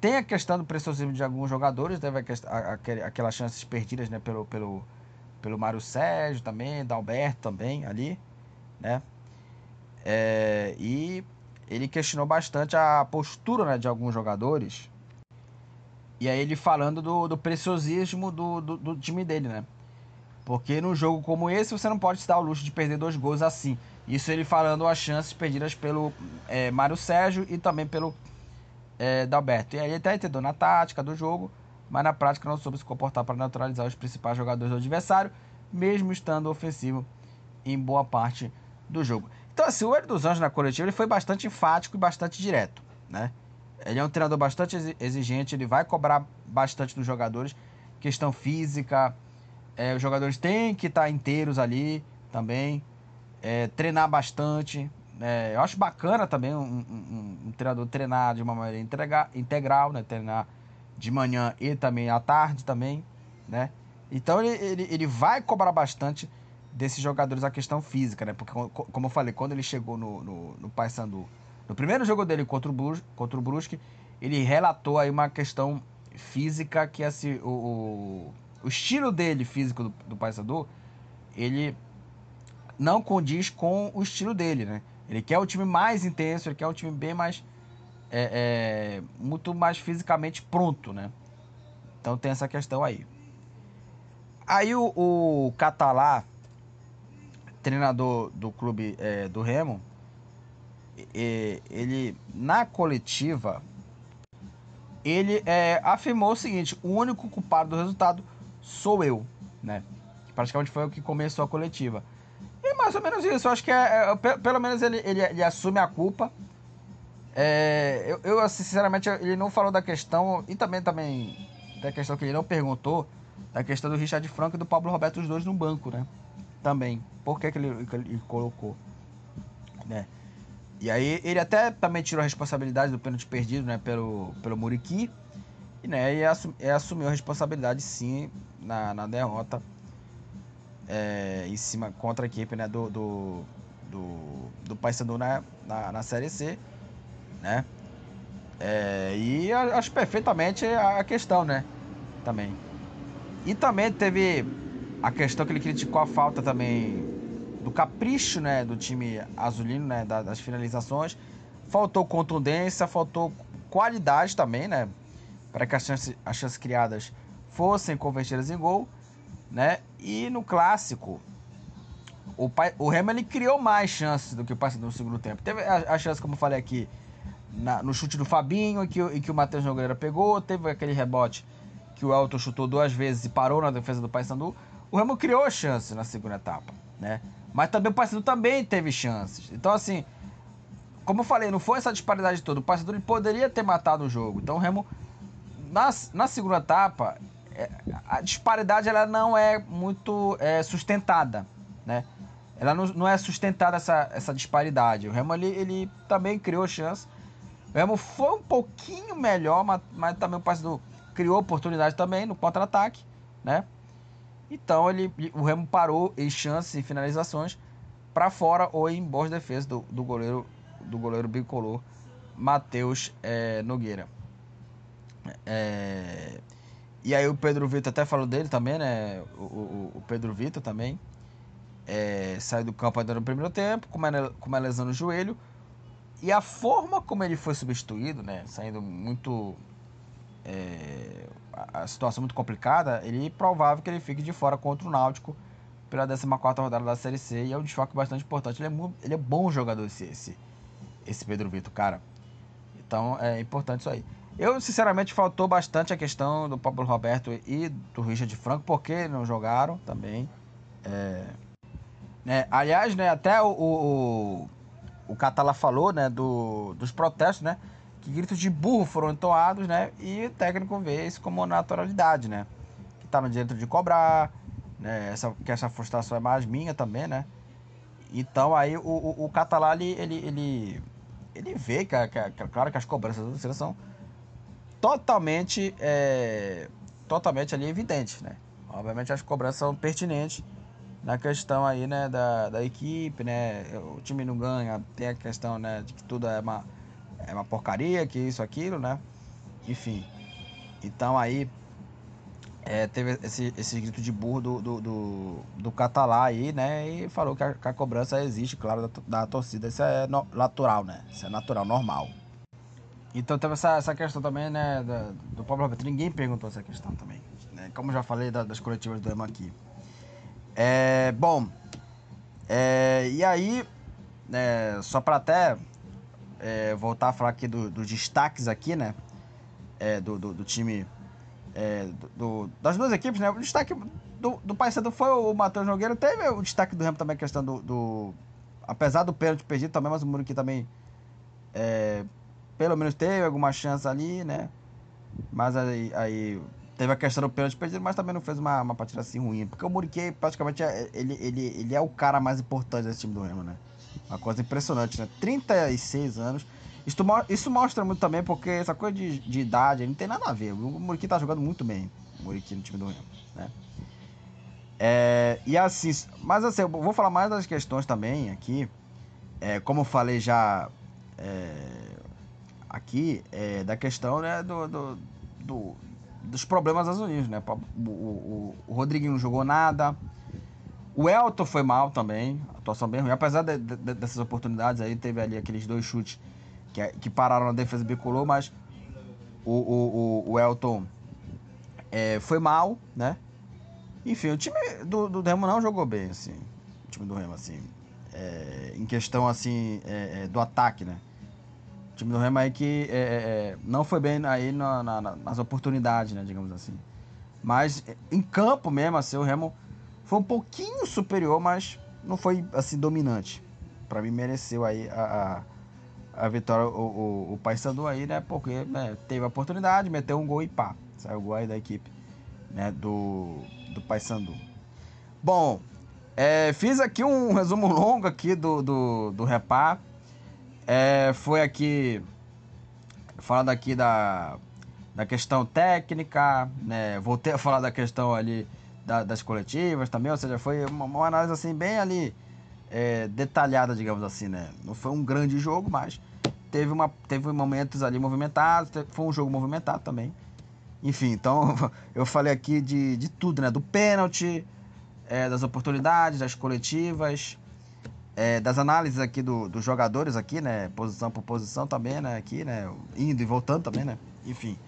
Tem a questão do preciosismo de alguns jogadores, teve aquelas chances perdidas né, pelo, pelo, pelo Mário Sérgio também, da Alberto também ali, né? É, e ele questionou bastante a postura né, de alguns jogadores. E aí ele falando do, do preciosismo do, do, do, time dele, né? Porque num jogo como esse você não pode se dar o luxo de perder dois gols assim. Isso ele falando as chances perdidas pelo é, Mário Sérgio e também pelo é, Dalberto. E aí ele até entendeu na tática do jogo, mas na prática não soube se comportar para neutralizar os principais jogadores do adversário, mesmo estando ofensivo em boa parte do jogo. Então, assim, o Hélio dos Anjos na coletiva ele foi bastante enfático e bastante direto, né? Ele é um treinador bastante exigente, ele vai cobrar bastante dos jogadores, questão física, é, os jogadores têm que estar inteiros ali também, é, treinar bastante. É, eu acho bacana também um, um, um, treinador treinar de uma maneira integra, integral, né? Treinar de manhã e também à tarde também, né? Então ele, ele, ele vai cobrar bastante desses jogadores a questão física, né? Porque, como eu falei, quando ele chegou no, no, no Paysandu, no primeiro jogo dele contra o, Brus, contra o Brusque, ele relatou aí uma questão física que assim, o, o, o estilo dele físico do, do Paysandu, ele não condiz com o estilo dele, né? Ele quer o time mais intenso, ele quer um time bem mais. É, é, muito mais fisicamente pronto, né? Então tem essa questão aí. Aí o, o Catalá, treinador do clube é, do Remo, ele na coletiva ele é, afirmou o seguinte: o único culpado do resultado sou eu, né? Praticamente foi o que começou a coletiva. E mais ou menos isso. Eu acho que é, é pelo menos ele, ele, ele, assume a culpa. É, eu, eu, sinceramente, ele não falou da questão e também também da questão que ele não perguntou da questão do Richard Franco e do Pablo Roberto os dois no banco, né? Também. Por que, que, ele, que ele colocou? Né? E aí ele até também tirou a responsabilidade do pênalti perdido, né, pelo, pelo Muriqui. E, né, e assumiu a responsabilidade sim na, na derrota é, em cima contra a equipe né, do, do, do, do Paysandu na, na, na Série C. Né? É, e acho perfeitamente a questão, né? Também. E também teve a questão que ele criticou a falta também do capricho, né, do time azulino, né, das finalizações. Faltou contundência, faltou qualidade também, né, para que as chances, as chances criadas fossem convertidas em gol, né? E no clássico, o, o Remo ele criou mais chances do que o Paysandu no segundo tempo. Teve a, a chance, como eu falei aqui, na, no chute do Fabinho, que, e que o Matheus Nogueira pegou. Teve aquele rebote que o Elton chutou duas vezes e parou na defesa do Paysandu. O Remo criou chance na segunda etapa, né? Mas também o Paysandu também teve chances. Então, assim, como eu falei, não foi essa disparidade toda. O Paysandu poderia ter matado o jogo. Então, o Remo, na, na segunda etapa, a disparidade ela não é muito é, sustentada, né? Ela não, não é sustentada essa, essa disparidade. O Remo, ele, ele também criou chance. O Remo foi um pouquinho melhor, mas, mas também o Paysandu criou oportunidade também no contra-ataque, né? Então ele, o Remo parou em chances e finalizações para fora ou em boas defesas do, do goleiro do goleiro bicolor Matheus é, Nogueira. É, e aí o Pedro Vitor até falou dele também, né? O, o, o Pedro Vitor também é, saiu do campo ainda no primeiro tempo com uma, com uma lesão no joelho. E a forma como ele foi substituído, né? Saindo muito é, a situação muito complicada, ele é provável que ele fique de fora contra o Náutico pela 14 rodada da Série C e é um desfoque bastante importante. Ele é, ele é bom jogador esse, esse, esse Pedro Vitor, cara. Então é importante isso aí. Eu, sinceramente, faltou bastante a questão do Pablo Roberto e do Richard Franco, porque não jogaram também. É, né, aliás, né, até o, o, o Catala falou né, do, dos protestos, né? que gritos de burro foram entoados, né? E o técnico vê isso como naturalidade, né? Que tá no direito de cobrar, né? Essa, que essa frustração é mais minha também, né? Então aí o, o, o Catalá, ele, ele, ele, ele vê que, que, que, claro que as cobranças da seleção totalmente, é, totalmente ali evidentes, né? Obviamente as cobranças são pertinentes na questão aí, né, da, da equipe, né? O time não ganha, tem a questão, né, de que tudo é uma é uma porcaria, que isso, aquilo, né? Enfim. Então aí é, teve esse, esse grito de burro do, do, do, do Catalá aí, né? E falou que a, que a cobrança existe, claro, da, da, torcida. Isso é no, natural, né? Isso é natural, normal. Então teve essa, essa questão também, né? Do, Pablo Roberto. Ninguém perguntou essa questão também. Né? Como já falei da, das coletivas do EMA aqui. É, bom, é, e aí, é, só para até é, voltar a falar aqui do, dos destaques aqui, né? É, do, do, do time é, do, das duas equipes, né? O destaque do, do Paysandu foi o Matheus Nogueira. Teve o destaque do Remo também, a questão do, apesar do pênalti perdido também, mas o Muriqui também. Pelo menos teve alguma chance ali, né? Mas aí, aí teve a questão do pênalti perdido, mas também não fez uma, uma partida assim ruim. Porque o Muriqui praticamente é, ele, ele, ele é o cara mais importante desse time do Remo, né? Uma coisa impressionante, né? 36 anos. Isso, isso mostra muito também, porque essa coisa de, de idade não tem nada a ver. O Muriqui tá jogando muito bem, o Muriqui no time do Remo, né? É, e assim, mas assim, eu vou falar mais das questões também aqui. É, como eu falei já é, aqui, é, da questão né, do, do, do, dos problemas azulinos, né? O, o, o Rodriguinho não jogou nada. O Elton foi mal também, atuação bem ruim. Apesar de, de, dessas oportunidades aí, teve ali aqueles dois chutes que, que pararam na defesa bicolor, mas o, o, o, o Elton é, foi mal, né? Enfim, o time do, do Remo não jogou bem, assim. O time do Remo, assim. É, em questão, assim, é, é do ataque, né? O time do Remo aí que é, é, não foi bem aí na, na, nas oportunidades, né? Digamos assim. Mas em campo mesmo, assim, o Remo foi um pouquinho superior, mas não foi, assim, dominante. Para mim, mereceu aí a, a a vitória, o, o, o Paysandu aí, né? Porque né, teve a oportunidade, meteu um gol e pá. Saiu o gol aí da equipe né, do, do Paysandu. Bom, é, fiz aqui um resumo longo aqui do, do, do Repá. É, foi aqui falando aqui da, da questão técnica, né? Voltei a falar da questão ali da, das coletivas também, ou seja, foi uma, uma análise assim bem ali é, detalhada, digamos assim, né? Não foi um grande jogo, mas teve, uma, teve momentos ali movimentados, foi um jogo movimentado também. Enfim, então eu falei aqui de, de tudo, né? Do pênalti, é, das oportunidades, das coletivas, é, das análises aqui do, dos jogadores aqui, né? Posição por posição também, né? Aqui, né? Indo e voltando também, né? Enfim.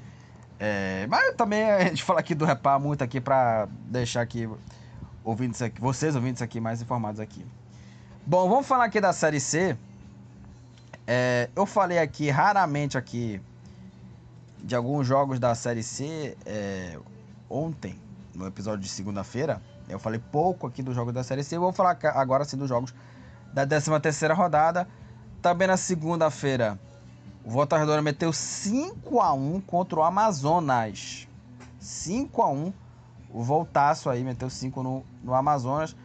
É, mas também a gente fala aqui do repar muito aqui para deixar aqui ouvintes aqui, vocês ouvintes aqui mais informados aqui. Bom, vamos falar aqui da Série C. É, eu falei aqui raramente aqui de alguns jogos da Série C é, ontem, no episódio de segunda-feira. Eu falei pouco aqui dos jogos da Série C. Eu vou falar agora sim dos jogos da 13 terceira rodada. Também na segunda-feira, o Volta Redonda meteu 5 a 1 contra o Amazonas. 5 a 1 O Voltaço aí meteu 5 no, no Amazonas.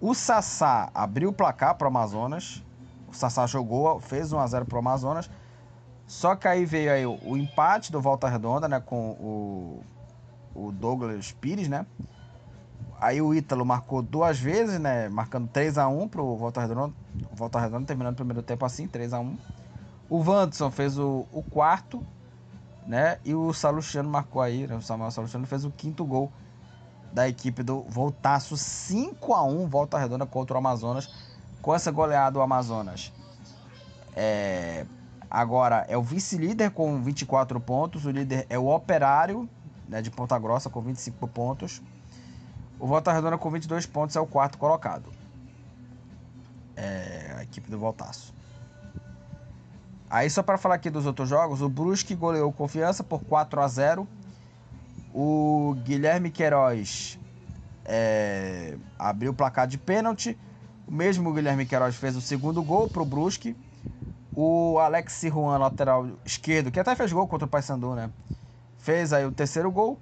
O Sassá abriu o placar para o Amazonas. O Sassá jogou, fez 1 a 0 para o Amazonas. Só que aí veio aí o, o, empate do Volta Redonda, né, com o, o Douglas Pires, né? Aí o Ítalo marcou duas vezes, né, marcando 3 a 1 para o Volta Redonda. Volta Redonda terminando o primeiro tempo assim, 3 a 1. O Wanderson fez o, o quarto, né? E o Salustiano marcou aí, né, o Samuel Salustiano fez o quinto gol da equipe do Voltaço 5 a 1 Volta Redonda contra o Amazonas. Com essa goleada, o Amazonas é, agora é o vice-líder com 24 pontos. O líder é o Operário né, de Ponta Grossa com 25 pontos. O Volta Redonda com 22 pontos é o quarto colocado. É a equipe do Voltaço. Aí só para falar aqui dos outros jogos, o Brusque goleou Confiança por 4 a 0 o Guilherme Queiroz é, abriu o placar de pênalti. O mesmo Guilherme Queiroz fez o segundo gol para o Brusque. O Alex Juan, lateral esquerdo, que até fez gol contra o Paysandu, né? Fez aí o terceiro gol.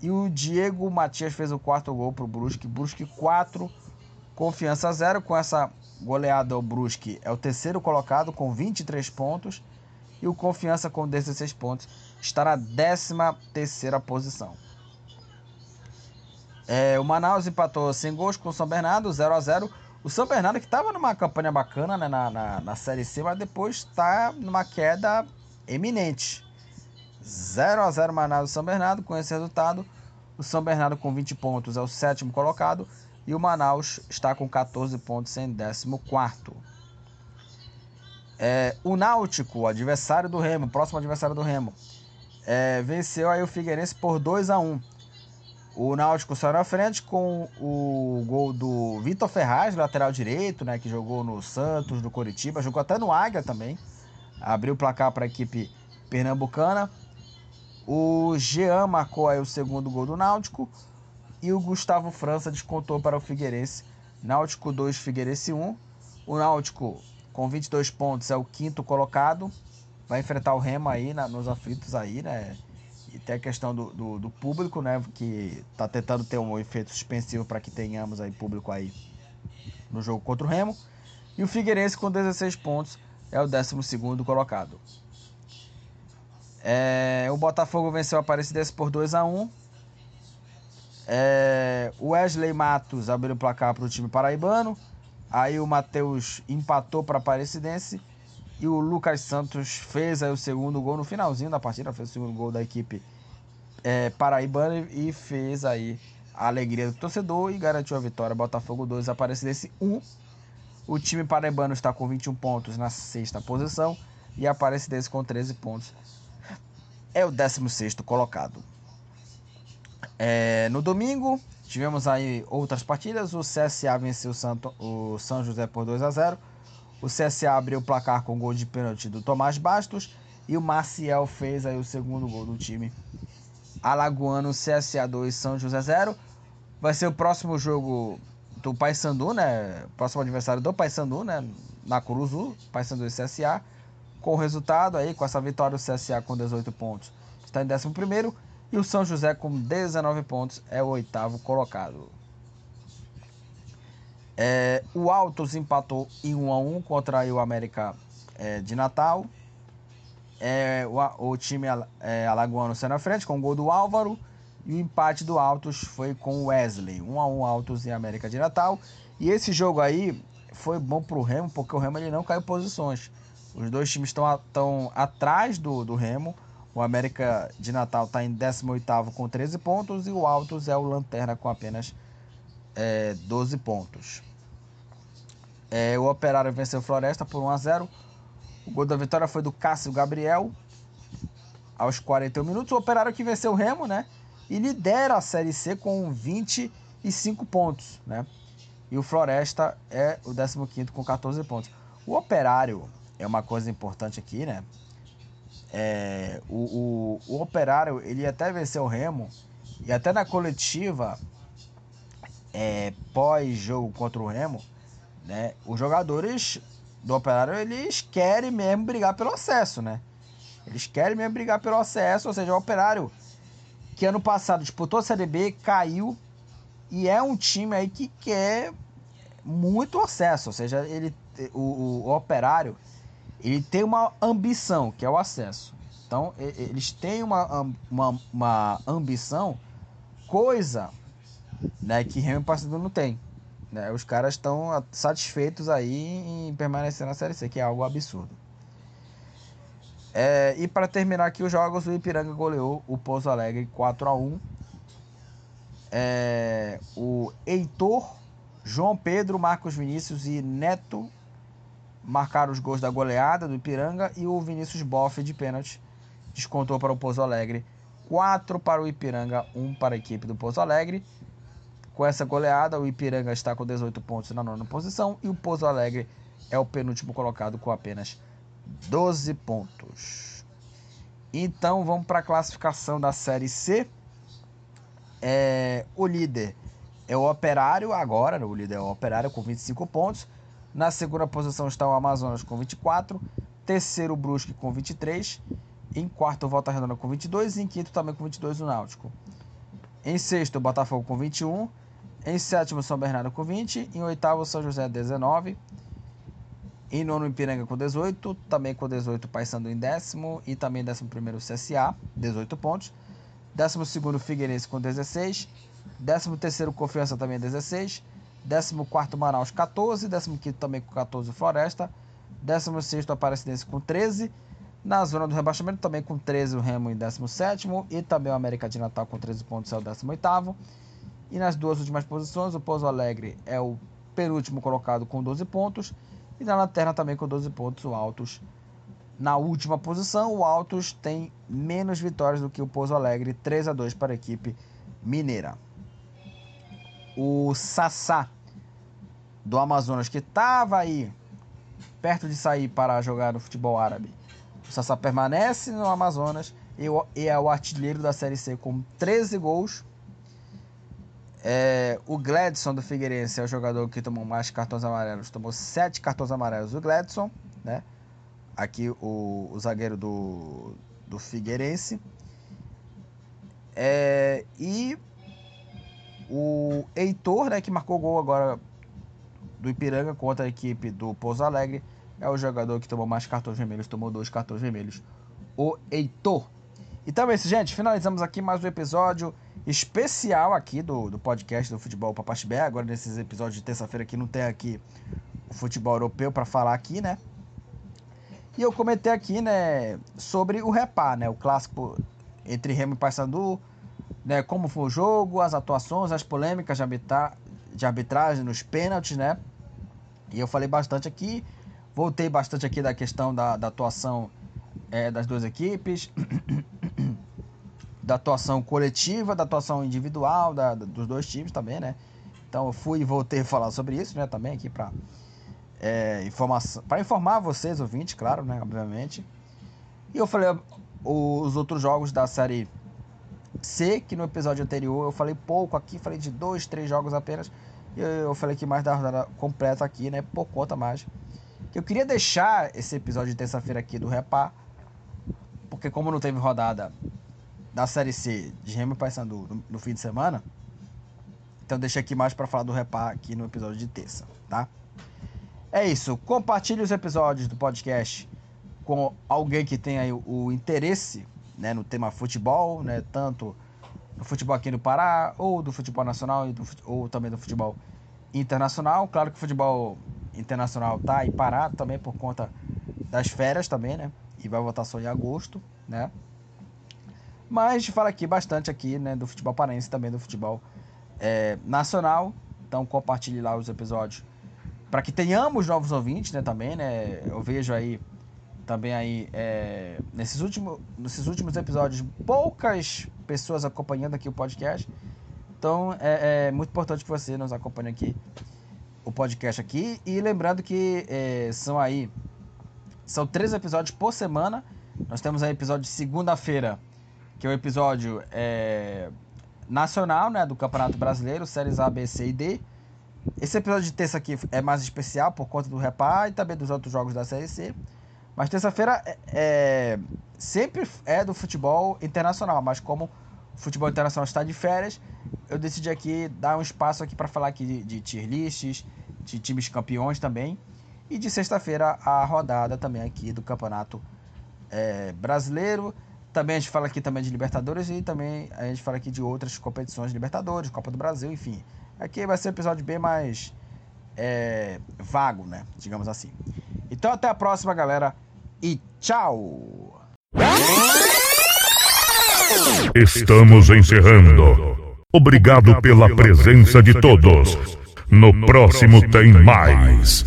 E o Diego Matias fez o quarto gol para o Brusque. Brusque 4, Confiança 0. Com essa goleada, o Brusque é o terceiro colocado com 23 pontos. E o Confiança com 16 pontos está na 13 terceira posição. É, o Manaus empatou sem gols com o São Bernardo, 0 a 0 O São Bernardo que estava numa campanha bacana né, na, na, na Série C, mas depois está numa queda eminente. 0 a 0 Manaus e São Bernardo. Com esse resultado, O São Bernardo com 20 pontos é o sétimo colocado. E o Manaus está com 14 pontos em 14. É, o Náutico, adversário do Remo, próximo adversário do Remo, é, venceu aí o Figueirense por 2 a 1 O Náutico saiu na frente com o gol do Vitor Ferraz, lateral direito, né, que jogou no Santos, do Coritiba, jogou até no Águia também. Abriu o placar para a equipe pernambucana. O Jean marcou aí o segundo gol do Náutico e o Gustavo França descontou para o Figueirense. Náutico 2, Figueirense 1. O Náutico com 22 pontos é o quinto colocado. Vai enfrentar o Remo aí na, nos aflitos aí, né? E tem a questão do, do, do público, né? Que tá tentando ter um efeito suspensivo para que tenhamos aí público aí no jogo contra o Remo. E o Figueirense com 16 pontos é o 12 colocado. É, o Botafogo venceu a Aparecidense por 2 a 1 é, O Wesley Matos abriu o placar para o time paraibano. Aí o Matheus empatou para a Aparecidense. E o Lucas Santos fez aí o segundo gol no finalzinho da partida. Fez o segundo gol da equipe é, paraibana e fez aí a alegria do torcedor e garantiu a vitória. Botafogo 2, Aparecidense 1. O time paraibano está com 21 pontos na sexta posição. E a Aparecidense com 13 pontos é o 16 colocado. É, no domingo, tivemos aí outras partidas. O CSA venceu o, Santo, o São José por 2 a 0 O CSA abriu o placar com gol de pênalti do Tomás Bastos. E o Maciel fez aí o segundo gol do time. Alagoano, CSA 2, São José 0. Vai ser o próximo jogo do Paysandu, né? Próximo adversário do Paysandu, né? Na Curuzu, Paysandu e CSA. Com o resultado aí, com essa vitória, o CSA com 18 pontos está em 11 e o São José com 19 pontos é o oitavo colocado. É, o Altos empatou em 1 a 1 contra o América é, de Natal. É, o, o, time é, alagoano saiu na frente com o gol do Álvaro. E o empate do Altos foi com o Wesley. 1 a 1 Altos e América de Natal. E esse jogo aí foi bom para o Remo, porque o Remo ele não caiu posições. Os dois times estão atrás do, do Remo. O América de Natal está em 18º com 13 pontos e o Altos é o Lanterna com apenas é, 12 pontos. É, o Operário venceu Floresta por 1 a 0. O gol da vitória foi do Cássio Gabriel aos 41 minutos. O Operário que venceu o Remo, né? E lidera a Série C com 25 pontos, né? E o Floresta é o 15 com 14 pontos. O Operário é uma coisa importante aqui, né? É, o, o, o Operário ele até venceu o Remo e até na coletiva é, pós-jogo contra o Remo, né, os jogadores do Operário eles querem mesmo brigar pelo acesso, né? Eles querem mesmo brigar pelo acesso, ou seja, o Operário que ano passado disputou a Série B, caiu e é um time aí que quer muito acesso, ou seja, ele o, o, o Operário ele tem uma ambição, que é o acesso. Então, eles têm uma, uma, uma ambição, coisa né, que Remo Parceiro não tem. Né? Os caras estão satisfeitos aí em permanecer na Série C, que é algo absurdo. É, e para terminar aqui os jogos, o Ipiranga goleou o Pouso Alegre 4 a 1 é, O Heitor, João Pedro, Marcos Vinícius e Neto marcaram os gols da goleada do Ipiranga e o Vinícius Boff de pênalti descontou para o Pouso Alegre. 4 para o Ipiranga, 1 para a equipe do Pouso Alegre. Com essa goleada, o Ipiranga está com 18 pontos na nona posição e o Pouso Alegre é o penúltimo colocado com apenas 12 pontos. Então vamos para a classificação da Série C. É, o líder é o Operário agora, o líder é o Operário com 25 pontos. Na segunda posição está o Amazonas com 24. Terceiro, o Brusque com 23. Em quarto, o Volta Redonda com 22. E em quinto, também com 22, o Náutico. Em sexto, o Botafogo com 21. Em sétimo, São Bernardo com 20. Em oitavo, São José 19. Em nono, Ipiranga com 18. Também com 18, Paysandu em décimo. E também décimo primeiro, CSA, 18 pontos. Décimo segundo, Figueirense com 16. Décimo terceiro, Confiança também 16. 14 Manaus 14, 15 também com 14 Floresta, 16 Aparecidense com 13, Na zona do rebaixamento, também com 13 o Remo em 17 e também o América de Natal com 13 pontos é o 18 E nas duas últimas posições, o Pouso Alegre é o penúltimo colocado com 12 pontos. E na lanterna também com 12 pontos, o Altos. Na última posição, o Altos tem menos vitórias do que o Pouso Alegre, 3 a 2 para a equipe mineira. O Sassá do Amazonas, que estava aí perto de sair para jogar no futebol árabe. O Sassá permanece no Amazonas e é o artilheiro da Série C com 13 gols. É, o Gladson do Figueirense é o jogador que tomou mais cartões amarelos, tomou 7 cartões amarelos. O Gladson, né? Aqui o, o zagueiro do, do Figueirense. É, e o Heitor, né, que marcou gol agora do Ipiranga contra a equipe do Pouso Alegre, é o jogador que tomou mais cartões vermelhos, tomou dois cartões vermelhos, o Heitor. Então é isso, gente. Finalizamos aqui mais um episódio especial aqui do, do podcast do Futebol Papaxibé. Agora nesses episódios de terça-feira que não tem aqui o futebol europeu para falar aqui, né? E eu comentei aqui, né, sobre o Repá, né, o clássico entre Remo e Paysandu, né, como foi o jogo, as atuações, as polêmicas de, arbitra de arbitragem nos pênaltis, né? E eu falei bastante aqui, voltei bastante aqui da questão da, da atuação é, das duas equipes, da atuação coletiva, da atuação individual da, dos dois times também, né? Então eu fui e voltei a falar sobre isso, né? Também aqui para é, informação, para informar vocês, ouvintes, claro, né? Obviamente. E eu falei os outros jogos da série C, que no episódio anterior eu falei pouco aqui, falei de dois, três jogos apenas. E eu falei que mais da rodada completa aqui, né? Por conta mais. Que eu queria deixar esse episódio de terça-feira aqui do Repá, porque como não teve rodada da Série C de Remo e Paysandu no, no fim de semana, então deixa aqui mais para falar do Repá aqui no episódio de terça, tá? É isso. Compartilhe os episódios do podcast com alguém que tenha o interesse né, no tema futebol, né, tanto no futebol aqui no Pará, ou do futebol nacional, ou também do futebol internacional. Claro que o futebol internacional tá aí parado também por conta das férias também, né? E vai voltar só em agosto, né? Mas a gente fala aqui bastante aqui, né, do futebol paraense também do futebol é, nacional. Então compartilhe lá os episódios para que tenhamos novos ouvintes, né, também, né? Eu vejo aí também aí é, nesses, últimos, nesses últimos episódios poucas pessoas acompanhando aqui o podcast. Então é, é muito importante que você nos acompanhe aqui o podcast aqui e lembrando que é, são aí são três episódios por semana. Nós temos aí episódio de segunda-feira, que é o episódio é, nacional, né, do Campeonato Brasileiro, séries A, B, C e D. Esse episódio de terça aqui é mais especial por conta do Repá e também dos outros jogos da Série C. Mas terça-feira é, é, sempre é do futebol internacional, mas como o futebol internacional está de férias, eu decidi aqui dar um espaço aqui para falar aqui de, de tier lists, de times campeões também. E de sexta-feira a rodada também aqui do Campeonato é, Brasileiro. Também a gente fala aqui também de Libertadores e também a gente fala aqui de outras competições, Libertadores, Copa do Brasil, enfim. Aqui vai ser um episódio bem mais é, vago, né? Digamos assim. Então até a próxima, galera e tchau! Estamos encerrando. Obrigado pela presença de todos. No próximo tem mais.